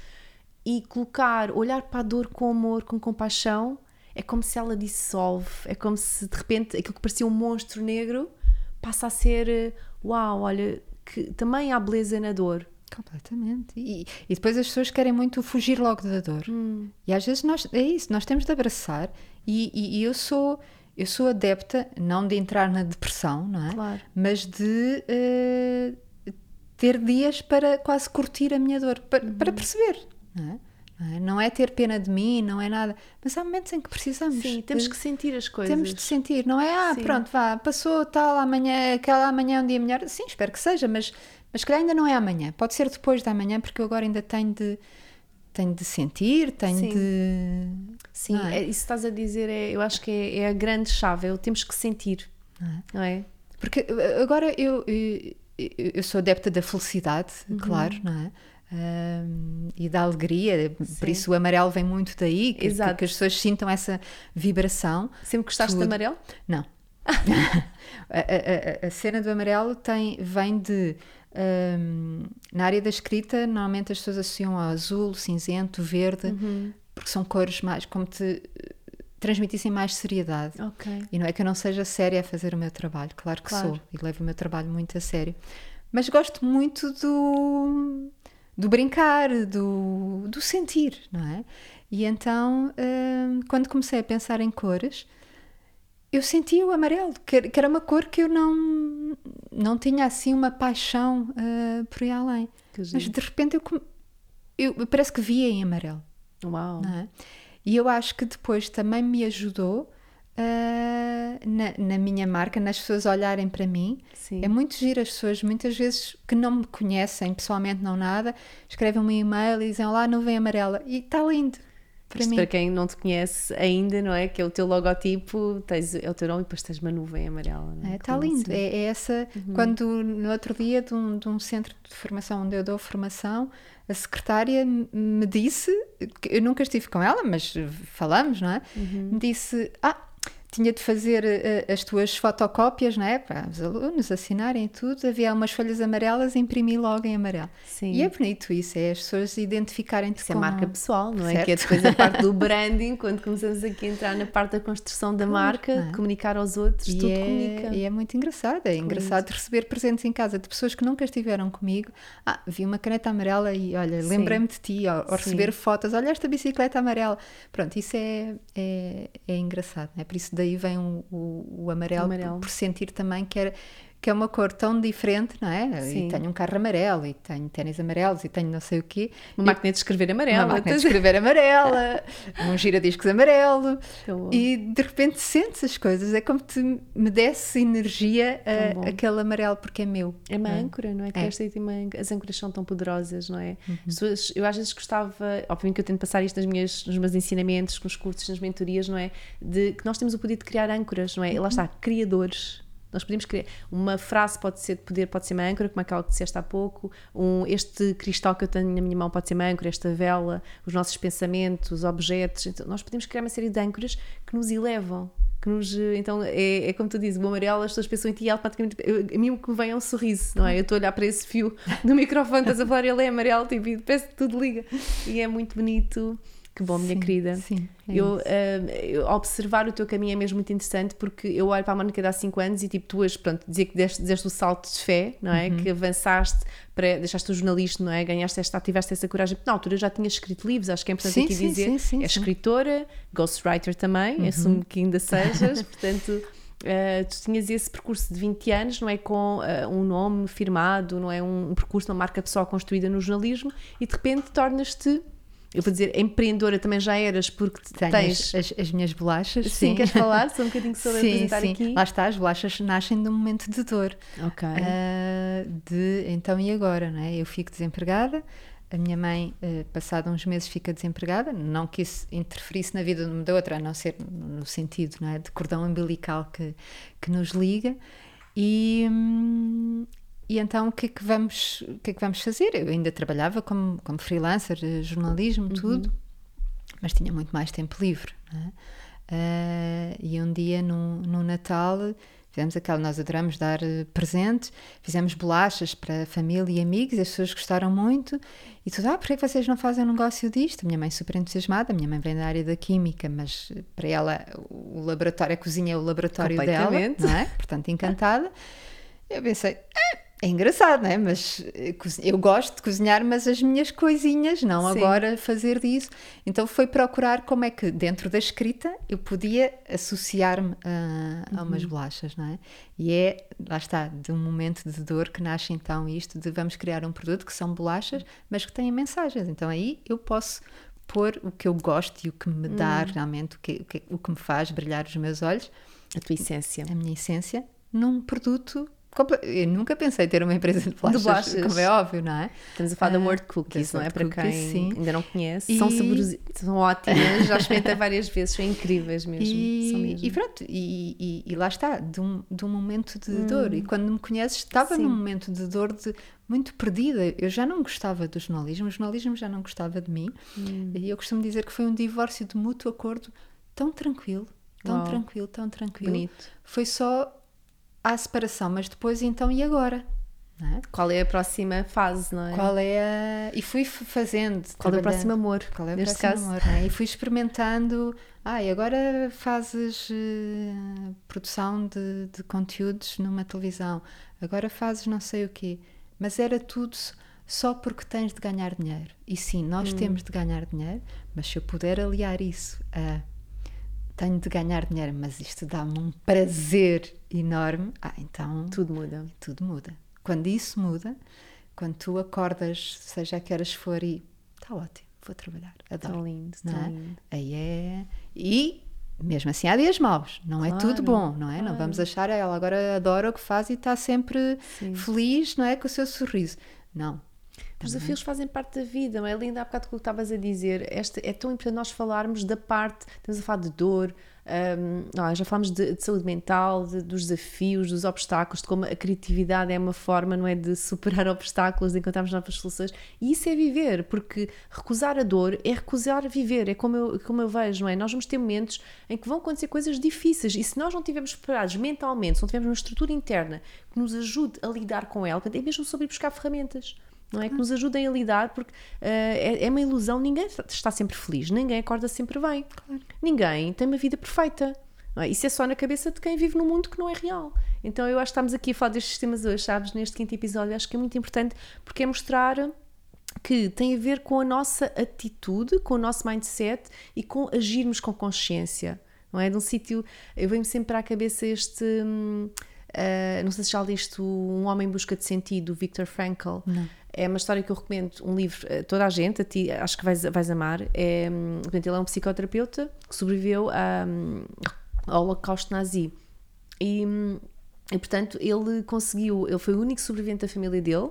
e colocar, olhar para a dor com amor, com compaixão, é como se ela dissolve, é como se de repente aquilo que parecia um monstro negro passa a ser eh, uau, olha, que também há beleza na dor. Completamente. E, e depois as pessoas querem muito fugir logo da dor. Hum. E às vezes nós, é isso, nós temos de abraçar. E, e, e eu sou eu sou adepta, não de entrar na depressão, não é? Claro. Mas de uh, ter dias para quase curtir a minha dor, para, Uhum. para perceber, não é? Não é? Não é ter pena de mim, não é nada. Mas há momentos em que precisamos. Sim, temos de- que sentir as coisas. temos de sentir, não é? Ah, Sim. pronto, vá, passou tal, amanhã, aquela amanhã é um dia melhor. Sim, espero que seja, mas, mas calhar ainda não é amanhã. Pode ser depois da manhã, porque eu agora ainda tenho de, tenho de sentir, tenho Sim. de. Sim, é? é, isso que estás a dizer, é, eu acho que é, é a grande chave, é o temos que sentir, Não é? não é? Porque uh, agora eu, eu, eu sou adepta da felicidade, Uhum. claro, não é? Ahm, e da alegria, por Sim. isso o amarelo vem muito daí, que, Exato. que as pessoas sintam essa vibração. Sempre gostaste de Tudo. amarelo? Não. a, a- a- cena do amarelo tem, vem de. hum, na área da escrita, normalmente as pessoas associam ao azul, cinzento, verde, Uhum. porque são cores mais. como te transmitissem mais seriedade. Ok. E não é que eu não seja séria a fazer o meu trabalho, claro que Claro. sou, e levo o meu trabalho muito a sério. Mas gosto muito do, do brincar, do, do sentir, não é? E então, hum, quando comecei a pensar em cores, eu sentia o amarelo, que, era- uma cor que eu não, não tinha assim uma paixão ah, por ir além. Mas de repente eu, eu, parece que via em amarelo. Uau. não é? E eu acho que depois também me ajudou ah, na, na minha marca, nas pessoas olharem para mim. Sim. É muito giro as pessoas, muitas vezes que não me conhecem pessoalmente, não nada, escrevem um e-mail e dizem Olá, nuvem amarela. E está lindo para Isto mim. para quem não te conhece ainda, não é? Que é o teu logotipo, tens, é o teu nome e depois tens uma nuvem amarela. não é? Está Como lindo. assim. É, é essa. Uhum. Quando no outro dia, de um, de um centro de formação onde eu dou formação, a secretária me disse, eu nunca estive com ela, mas falamos, não é? Uhum. Me disse: Ah, tinha de fazer eh, as tuas fotocópias, não é? Para os alunos assinarem tudo. Havia umas folhas amarelas imprimi logo em amarelo. Sim. E é bonito isso, é as pessoas identificarem-te Isso é com marca pessoal, não é? Certo. Que é depois a parte do branding, quando começamos aqui a entrar na parte da construção da marca, é? comunicar aos outros, E tudo é, comunica. e é muito engraçado. É engraçado receber presentes em casa de pessoas que nunca estiveram comigo. Ah, vi uma caneta amarela e olha, lembrei-me de ti. Ou, ou receber fotos, olha esta bicicleta amarela. Pronto, isso é, é, é engraçado. Não é? Por isso daí vem o, o, o amarelo, amarelo. Por, por sentir também que, era, que é uma cor tão diferente, não é? Sim. E tenho um carro amarelo, e tenho ténis amarelos, e tenho não sei o quê. Uma máquina de escrever amarela. Uma máquina de tens- escrever amarela, um giradiscos amarelo, e de repente sentes as coisas. É como se me desse energia a, aquele amarelo, porque é meu. É uma é? âncora, não é? Que É. esta uma As âncoras são tão poderosas, não é? Uhum. Pessoas- eu às vezes gostava, obviamente que eu tento passar isto nas minhas, nos meus ensinamentos, nos cursos, nas mentorias, não é? De que nós temos o poder de criar âncoras, não é? Lá está, criadores. Nós podemos criar. Uma frase pode ser de poder, pode ser uma âncora, como aquela que disseste há pouco. Um, este cristal que eu tenho na minha mão pode ser uma âncora, esta vela, os nossos pensamentos, objetos. Então, nós podemos criar uma série de âncoras que nos elevam. Que nos, eh, então é, é como tu dizes, o amarelo, as pessoas pensam em ti e A mim que me vem é um sorriso, não é? Eu estou a olhar para esse fio no microfone, estás a falar, ele é amarelo, tipo, e parece que tudo liga. E é muito bonito. Que bom, minha Sim, querida. Sim, é Eu, eu- observar o teu caminho é mesmo muito interessante porque eu olho para a Mónica de há 5 anos e tipo, tu és, pronto, dizer que deste, deste o salto de fé, não Uhum. é? Que avançaste para, deixaste o jornalista, não é? Ganhaste esta, tiveste essa coragem. Na altura já tinhas escrito livros, acho que é importante Sim, aqui sim, dizer. sim, sim, é sim. Uhum. escritora, ghostwriter também, assumo que ainda sejas, portanto. ah, tu tinhas esse percurso de 20 anos, não é? Com ah, um nome firmado, não é? Um, um percurso, uma marca pessoal construída no jornalismo e de repente tornas-te, eu vou dizer, empreendedora também já eras, porque Tenho tens. as, as, as minhas bolachas. Sim, Sim, queres falar? Só um bocadinho sobre sim, apresentar sim. aqui. Lá está, as bolachas nascem de um momento de dor. Ok. Ah, de então e agora, não é? Eu fico desempregada, a minha mãe, eh, passado uns meses, fica desempregada. Não que isso interferisse na vida de uma da outra, a não ser no sentido não é? de cordão umbilical que, que nos liga. E, hum, e então o que, é que vamos, o que é que vamos fazer? Eu ainda trabalhava como, como freelancer, eh, jornalismo, tudo, mas tinha muito mais tempo livre. é? Ah, e um dia, no, no Natal, Fizemos aquela, nós adoramos dar uh, presentes, fizemos bolachas para família e amigos, as pessoas gostaram muito. E tudo, ah, porquê que vocês não fazem um negócio disto? A minha mãe super entusiasmada, a minha mãe vem da área da química, mas para ela o laboratório, a cozinha é o laboratório dela, não é? Portanto, encantada. Eu pensei, é engraçado, não é? Mas eh, eu gosto de cozinhar, mas as minhas coisinhas, não Sim. agora fazer disso. Então foi procurar como é que dentro da escrita eu podia associar-me a, a umas uhum. bolachas, não é? E é, lá está, de um momento de dor que nasce então isto de vamos criar um produto que são bolachas, mas que têm mensagens. Então aí eu posso pôr o que eu gosto e o que me dá uhum. realmente, o que, o que, o que me faz brilhar os meus olhos. A tua essência. A minha essência num produto eu nunca pensei ter uma empresa de bolachas, de bolachas, como é óbvio, não é? Estamos a falar uh, da Word Cookies, não é? Para quem sim. ainda não conhece. E... São, são ótimas, já experimentei várias vezes, são incríveis mesmo. E, mesmo. e pronto, e, e, e, lá está, de um, de um momento de hum. dor. E quando me conheces, estava sim. num momento de dor de muito perdida. Eu já não gostava do jornalismo, o jornalismo já não gostava de mim. Hum. E eu costumo dizer que foi um divórcio de mútuo acordo tão tranquilo, tão Uau. tranquilo, tão tranquilo. Bonito. Foi só à separação, mas depois então e agora? É? Qual é a próxima fase, não é? Qual é a... E fui fazendo. Qual é o próximo amor? Qual é o próximo caso? amor? É? E fui experimentando. Ah, e agora fazes uh, produção de, de, conteúdos numa televisão. Agora fazes não sei o quê. Mas era tudo só porque tens de ganhar dinheiro. E sim, nós hum. temos de ganhar dinheiro, mas se eu puder aliar isso a tenho de ganhar dinheiro, mas isto dá-me um prazer enorme, ah, então tudo muda. Tudo muda. Quando isso muda, quando tu acordas, seja a que horas for, e está ótimo, vou trabalhar. Adoro. Tão lindo, tão é? lindo. Aí é. E mesmo assim há dias maus, não claro, é tudo bom, não é? Claro. Não vamos achar ela agora adora o que faz e está sempre Sim. feliz, não é? Com o seu sorriso. Não, os desafios fazem parte da vida, não é? Linda, há bocado que estavas a dizer, esta, é tão importante nós falarmos da parte, estamos a falar de dor, um, já falamos de, de saúde mental, de, dos desafios, dos obstáculos, de como a criatividade é uma forma, não é, de superar obstáculos, de encontrarmos novas soluções, e isso é viver, porque recusar a dor é recusar viver, é como eu, como eu vejo, não é? Nós vamos ter momentos em que vão acontecer coisas difíceis, e se nós não estivermos preparados mentalmente, se não tivermos uma estrutura interna que nos ajude a lidar com ela, é mesmo sobre buscar ferramentas não é? Que nos ajudem a lidar, porque uh, é, é, uma ilusão, ninguém está sempre feliz, ninguém acorda sempre bem, claro. ninguém tem uma vida perfeita. É? Isso é só na cabeça de quem vive num mundo que não é real. Então eu acho que estamos aqui a falar destes temas hoje, sabes, neste quinto episódio, acho que é muito importante porque é mostrar que tem a ver com a nossa atitude, com o nosso mindset e com agirmos com consciência. Não é? De um sítio, eu venho sempre à cabeça este. Hum, uh, não sei se já liste Um Homem em Busca de Sentido, Viktor Frankl. Não é uma história que eu recomendo, um livro, a toda a gente, a ti, acho que vais, vais amar. É, portanto, ele é um psicoterapeuta que sobreviveu a, ao Holocausto Nazi. E, e, portanto, ele conseguiu, ele foi o único sobrevivente da família dele.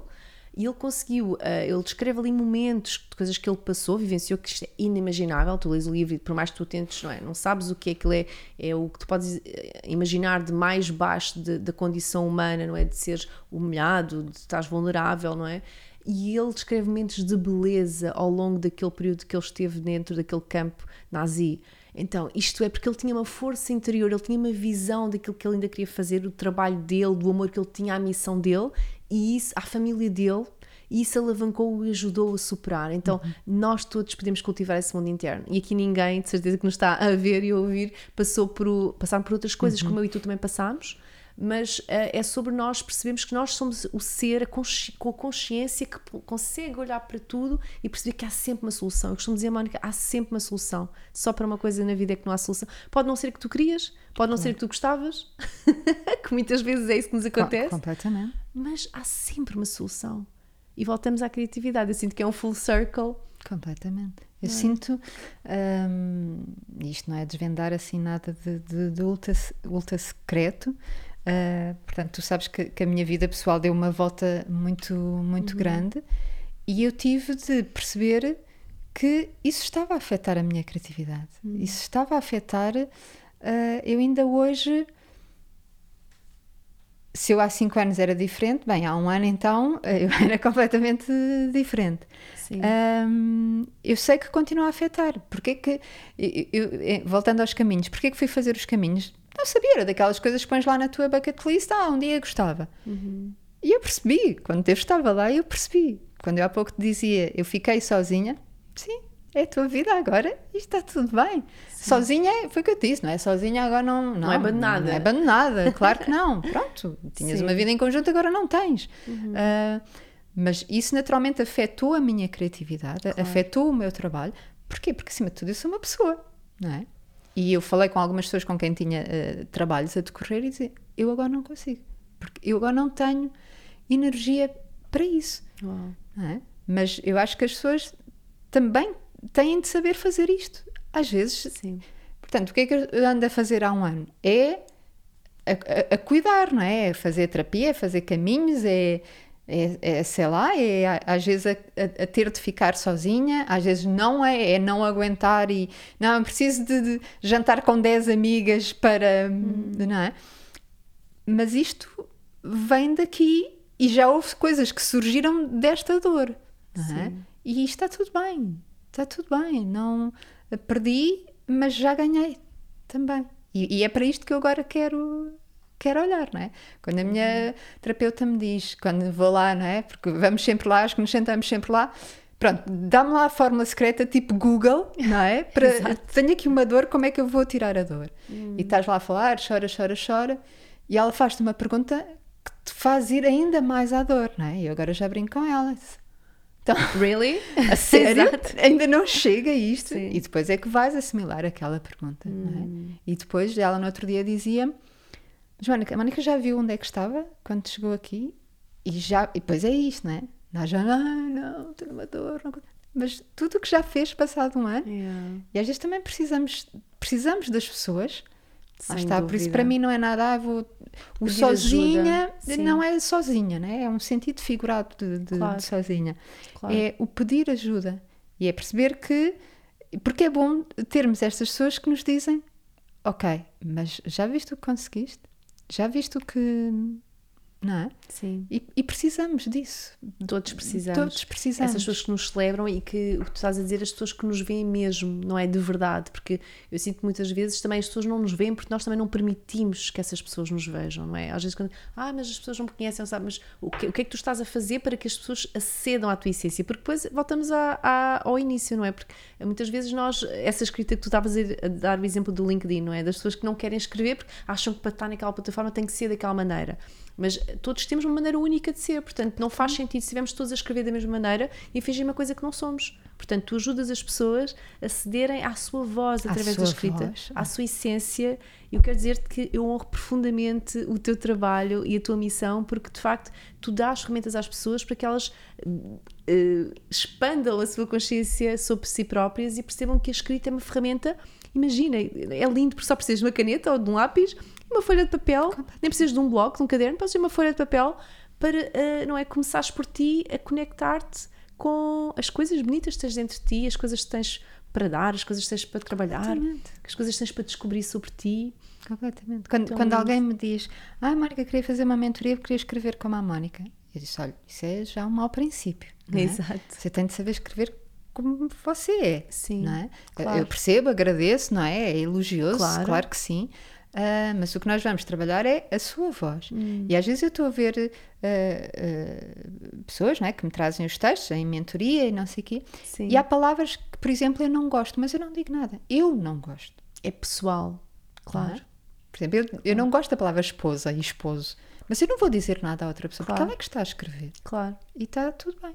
E ele conseguiu, uh, ele descreve ali momentos de coisas que ele passou, vivenciou, que isto é inimaginável. Tu lês o livro e por mais que tu tentes, não é? Não sabes o que é que ele é, é o que tu podes eh, imaginar de mais baixo da condição humana, não é? De seres humilhado, de estás vulnerável, não é? E ele descreve momentos de beleza ao longo daquele período que ele esteve dentro daquele campo nazi. Então, isto é porque ele tinha uma força interior, ele tinha uma visão daquilo que ele ainda queria fazer, do trabalho dele, do amor que ele tinha à missão dele e isso à família dele, e isso alavancou e ajudou a superar. Então, uhum. nós todos podemos cultivar esse mundo interno. E aqui ninguém, de certeza que nos está a ver e a ouvir, passou por, passaram por outras coisas, uhum. como eu e tu também passámos mas uh, é sobre nós percebemos que nós somos o ser consci com a consciência que consegue olhar para tudo e perceber que há sempre uma solução. Eu costumo dizer, Mónica, há sempre uma solução. Só para uma coisa na vida é que não há solução. Pode não ser que tu querias, pode não ser que tu gostavas, que muitas vezes é isso que nos acontece. completamente. Mas há sempre uma solução. E voltamos à criatividade. Eu sinto que é um full circle. Completamente. Eu é? sinto, um, isto não é desvendar assim nada de, de, de ultra, ultra secreto, Uh, portanto, tu sabes que, que, a minha vida pessoal deu uma volta muito, muito uhum. grande e eu tive de perceber que isso estava a afetar a minha criatividade. Uhum. Isso estava a afetar. Uh, eu ainda hoje. Se eu há cinco anos era diferente, bem, há um ano então eu era completamente diferente. Um, eu sei que continua a afetar. Porque que. Eu, eu, voltando aos caminhos, porque é que fui fazer os caminhos? Não sabia, era daquelas coisas que pões lá na tua bucket list, ah, um dia gostava. E eu percebi, quando eu estava lá, eu percebi. Quando eu há pouco te dizia, eu fiquei sozinha, sim, é a tua vida agora e está tudo bem. Sozinha, foi o que eu te disse, não é? Sozinha agora não. Não, é abandonada. Não é abandonada, claro que não. Pronto, tinhas Sim. uma vida em conjunto, agora não tens. Ah, mas isso naturalmente afetou a minha criatividade, afetou o meu trabalho. Porquê? Porque acima de tudo eu sou uma pessoa, não é? E eu falei com algumas pessoas com quem tinha ah, trabalhos a decorrer e dizia: Eu agora não consigo, porque eu agora não tenho energia para isso é? Mas eu acho que as pessoas também têm de saber fazer isto. Às vezes, Sim. portanto, o que é que eu ando a fazer há um ano? É a, a- a cuidar, não é? É fazer terapia, é fazer caminhos, é, é, é, sei lá, é às vezes a, a- a ter de ficar sozinha, às vezes não é, é não aguentar e não, eu preciso de, de jantar com 10 amigas para, não é? Mas isto vem daqui e já houve coisas que surgiram desta dor, não é? E está tudo bem, está tudo bem. Não perdi, mas já ganhei também. E, e é para isto que eu agora quero quero olhar, não é? Quando a minha terapeuta me diz, quando vou lá, não é? Porque vamos sempre lá, acho que nos sentamos sempre lá. Pronto, dá-me lá a fórmula secreta tipo Google, não é? Para, tenho aqui uma dor, como é que eu vou tirar a dor? E estás lá a falar, chora, chora, chora, e ela faz-te uma pergunta que te faz ir ainda mais à dor, não é? E eu agora já brinco com ela. Então, Really? a sério? Ainda não chega a isto? Sim. E depois é que vais assimilar aquela pergunta, não é? E depois ela no outro dia dizia Mónica, a Mónica já viu onde é que estava quando chegou aqui? E já, e depois é isto, não é? Nós já, não, não, tenho uma dor. Não... Mas tudo o que já fez passado um ano, Yeah. e às vezes também precisamos, precisamos das pessoas. Lá Sem está, por isso dúvida. para mim não é nada, ah, vou, o Pedir sozinha não é sozinha, né? é um sentido figurado de, de- Claro. de sozinha. Claro. É o pedir ajuda e é perceber que, porque é bom termos estas pessoas que nos dizem: Ok, mas já viste o que conseguiste? Já viste o que. Não é? Sim. E, e precisamos disso. Todos precisamos. Todos precisamos. Essas pessoas que nos celebram e que o que tu estás a dizer, as pessoas que nos veem mesmo, não é de verdade, porque eu sinto que muitas vezes também as pessoas não nos veem porque nós também não permitimos que essas pessoas nos vejam, não é? Às vezes quando, ah, mas as pessoas não me conhecem, não sabem, mas o que, o que é que tu estás a fazer para que as pessoas acedam à tua essência? Porque depois voltamos ao início, não é? Porque muitas vezes nós, essa escrita que tu estavas a a dar o exemplo do LinkedIn, não é? Das pessoas que não querem escrever porque acham que para estar naquela plataforma tem que ser daquela maneira. Mas todos temos uma maneira única de ser, portanto não faz sentido se estivermos todos a escrever da mesma maneira e fingir uma coisa que não somos. Portanto, tu ajudas as pessoas a cederem à sua voz através da escrita, voz. à sua essência. E eu quero dizer-te que eu honro profundamente o teu trabalho e a tua missão, porque de facto tu dás ferramentas às pessoas para que elas eh, expandam a sua consciência sobre si próprias e percebam que a escrita é uma ferramenta. Imagina, é lindo porque só precisas de uma caneta ou de um lápis uma folha de papel, nem precisas de um bloco, de um caderno, podes ter uma folha de papel para, eh, não é, começares por ti a conectar-te com as coisas bonitas que tens dentro de ti, as coisas que tens para dar, as coisas que tens para trabalhar, as coisas que tens para descobrir sobre ti. Completamente. Quando, Então, quando alguém me diz, ah, Mónica, queria fazer uma mentoria, queria escrever como a Mónica. Eu disse, olha, isso é já um mau princípio. é? Exato. Você tem de saber escrever como você é. Sim, Não é? claro. Eu percebo, agradeço, não é? É elogioso, Claro. claro, que sim. Ah, mas o que nós vamos trabalhar é a sua voz. Hum. E às vezes eu estou a ver ah, ah, pessoas não é, que me trazem os textos em mentoria e não sei o quê. Sim. E há palavras que, por exemplo, eu não gosto, mas eu não digo nada. Eu não gosto. É pessoal, não claro. é? Por exemplo, eu, eu não gosto da palavra esposa e esposo, mas eu não vou dizer nada a outra pessoa, Claro. porque ela é que está a escrever Claro. e está tudo bem.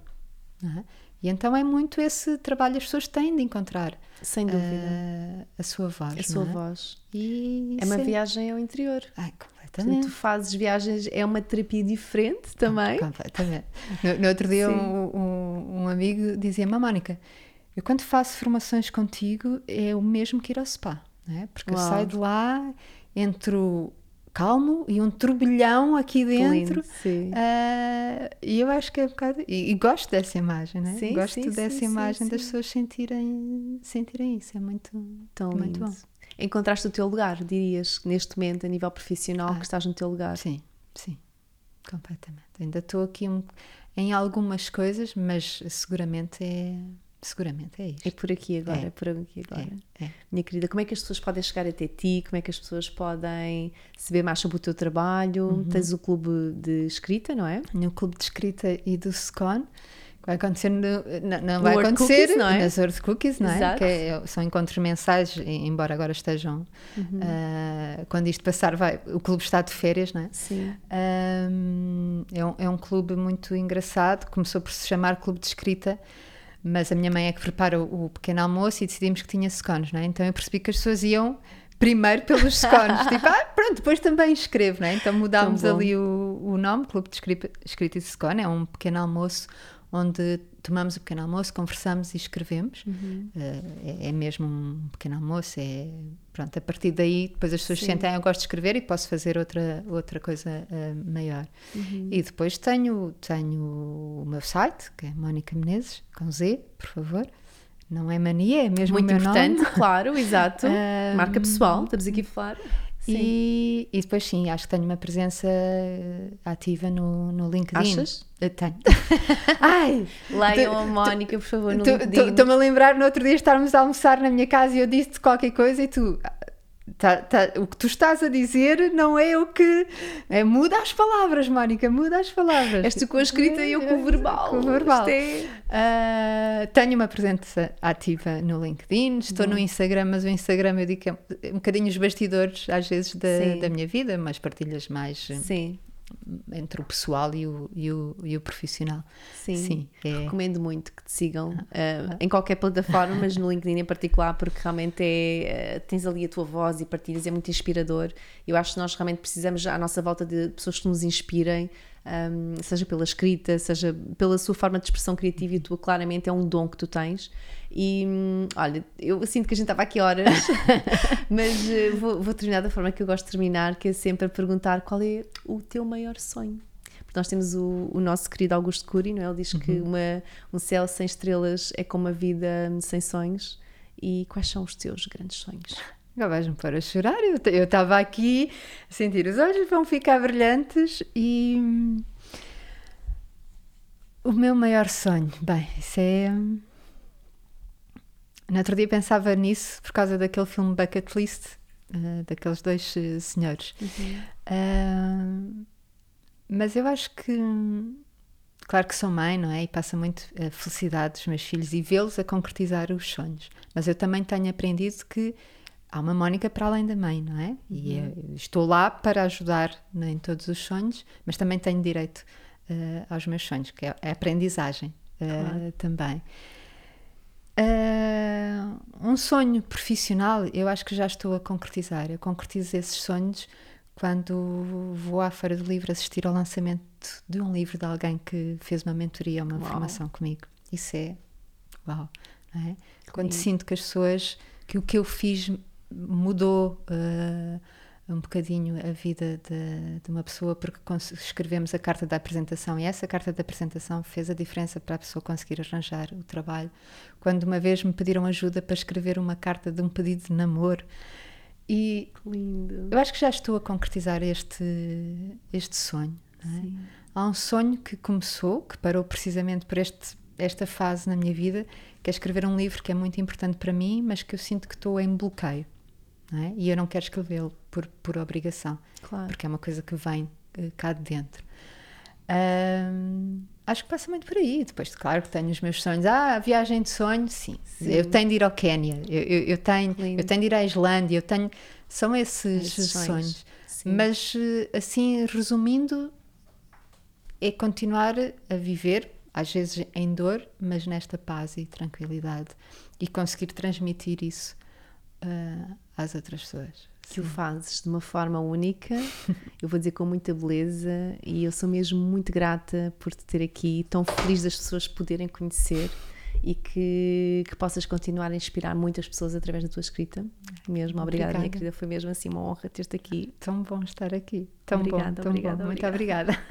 é? E então é muito esse trabalho, as pessoas têm de encontrar Sem dúvida. ah, a sua voz. a sua é? voz. E É uma isso viagem ao interior. Ai, Portanto, completamente. tu fazes viagens, é uma terapia diferente também. Completamente. No, no outro dia, um, um- um amigo dizia-me, "Ah, Mónica, eu quando faço formações contigo é o mesmo que ir ao spa, não é? porque eu Uau. saio de lá entre o calmo e um turbilhão aqui dentro. Lindo, sim. Ah, e eu acho que é um bocado. E, e gosto dessa imagem, né? Sim, gosto sim, dessa sim, imagem das pessoas sentirem, sentirem isso. É muito, Tão muito lindo. bom. Encontraste o teu lugar, dirias, neste momento, a nível profissional, Ah. que estás no teu lugar. Sim, sim, completamente. Ainda estou aqui um- em algumas coisas, mas seguramente é seguramente é isto. É por aqui agora, É. é, por aqui agora. É, é. Minha querida, como é que as pessoas podem chegar até ti? Como é que as pessoas podem saber mais sobre o teu trabalho? Uhum. Tens o clube de escrita, não é? no clube de escrita e do SCON. Vai acontecer, no, não, não vai acontecer Cookies, não é? nas Earth Cookies, não é? Exato. Que é- são encontros mensais, embora agora estejam. Uhum. ah, quando isto passar, vai, o clube está de férias, não é? Sim. Ahm, é, um, é um clube muito engraçado, começou por se chamar Clube de Escrita, mas a minha mãe é que prepara o, pequeno almoço e decidimos que tinha scones, não é? Então eu percebi que as pessoas iam primeiro pelos scones, tipo, ah, pronto, depois também escrevo, não é? Então mudámos ali o, o nome, Clube de Escrita, Escrita e Scone, é um pequeno almoço onde tomamos o pequeno almoço, conversamos e escrevemos. Uhum. Uh, é, é mesmo um pequeno almoço, é pronto, a partir daí depois as pessoas Sim. sentem, ah, eu gosto de escrever e posso fazer outra, outra coisa uh, maior. Uhum. E depois tenho, tenho o meu site, que é Mónica Menezes, com Z, por favor. Não é mania, é mesmo Muito o meu importante, nome. claro, exato. Marca pessoal, estamos aqui a falar. E, e depois sim, acho que tenho uma presença uh, ativa no, no LinkedIn. Achas? Eu tenho. Ai! Leiam a Mónica, por favor, no Tu- LinkedIn. Estou-me a lembrar no outro dia estarmos a almoçar na minha casa e eu disse-te qualquer coisa e tu. Tá- tá- o que tu estás a dizer não é o que. É, muda as palavras, Mónica, muda as palavras. És tu com a escrita e eu com o verbal. Com o verbal. É- Ah, tenho uma presença ativa no LinkedIn, estou no Instagram, mas o Instagram eu digo que é um bocadinho os bastidores, às vezes, da, Sim. da minha vida, mas partilhas mais eh, Sim, entre o pessoal e o, e o, e o profissional. sim. Sim, é- Recomendo muito que te sigam eh, em qualquer plataforma, mas no LinkedIn em particular, porque realmente é, eh, tens ali a tua voz e partilhas, é muito inspirador. Eu acho que nós realmente precisamos à nossa volta de pessoas que nos inspirem, ahm, seja pela escrita, seja pela sua forma de expressão criativa, e tu claramente é um dom que tu tens. E hum, olha, eu sinto que a gente estava aqui horas, mas eh, vou, vou terminar da forma que eu gosto de terminar, que é sempre a perguntar qual é o teu maior sonho. Porque nós temos o, o nosso querido Augusto Cury, não é? Ele diz que uma, um céu sem estrelas é como uma vida sem sonhos. E quais são os teus grandes sonhos? Agora vais-me pôr a chorar. Eu estava aqui a sentir os olhos vão ficar brilhantes e. hum, O meu maior sonho. Bem, isso é. No outro dia pensava nisso por causa daquele filme Bucket List, eh, daqueles dois eh, senhores. Ah, mas eu acho que. Claro que sou mãe, não é? E passa muito a felicidade dos meus filhos e vê-los a concretizar os sonhos. Mas eu também tenho aprendido que há uma Mónica para além da mãe, não é? E eu estou lá para ajudar né, em todos os sonhos, mas também tenho direito eh, aos meus sonhos, que é a aprendizagem eh, Claro. também. Ah, um sonho profissional, eu acho que já estou a concretizar. Eu concretizo esses sonhos quando vou à Feira do Livro assistir ao lançamento de um livro de alguém que fez uma mentoria, uma Uau. formação comigo. Isso é uau, não é? Quando sinto que as pessoas, que o que eu fiz mudou ah, um bocadinho a vida de, de uma pessoa porque escrevemos a carta da apresentação e essa carta da apresentação fez a diferença para a pessoa conseguir arranjar o trabalho. Quando uma vez me pediram ajuda para escrever uma carta de um pedido de namoro e Que lindo. eu acho que já estou a concretizar este, este sonho. é? Há um sonho que começou, que parou precisamente por este, esta fase na minha vida, que é escrever um livro que é muito importante para mim, mas que eu sinto que estou em bloqueio. É? E eu não quero escrevê-lo por, por obrigação, Claro. porque é uma coisa que vem eh, cá de dentro. Ahm, acho que passa muito por aí. Depois, claro que tenho os meus sonhos. Ah, a viagem de sonho, sim. Eu tenho de ir ao Quénia, eu, eu, eu tenho, Lindo. eu tenho de ir à Islândia, eu tenho. São esses, Esses sonhos. sonhos, sim. Mas, eh, assim, resumindo, é continuar a viver, às vezes em dor, mas nesta paz e tranquilidade e conseguir transmitir isso ah, às outras pessoas. que o fazes de uma forma única, eu vou dizer com muita beleza, e eu sou mesmo muito grata por te ter aqui, tão feliz das pessoas poderem conhecer e que, que possas continuar a inspirar muitas pessoas através da tua escrita. Mesmo, obrigada, minha Obrigada. querida, foi mesmo assim uma honra ter-te aqui. Tão bom estar aqui. Tão Obrigada, bom, tão obrigada, bom. Muito obrigada.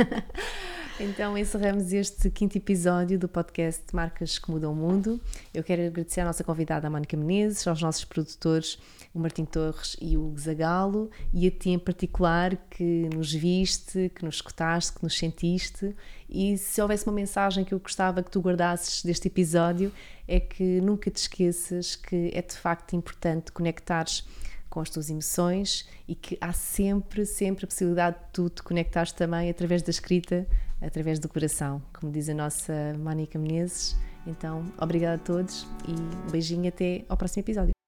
Então encerramos este quinto episódio do podcast Marcas que Mudam o Mundo. Eu quero agradecer à nossa convidada, a Mónica Menezes, aos nossos produtores, o Martim Torres e o Zagalo, e a ti em particular que nos viste, que nos escutaste, que nos sentiste. E se houvesse uma mensagem que eu gostava que tu guardasses deste episódio, é que nunca te esqueças que é de facto importante conectares com as tuas emoções e que há sempre, sempre a possibilidade de tu te conectares também através da escrita, através do coração, como diz a nossa Mónica Menezes. Então, obrigada a todos e um beijinho até ao próximo episódio.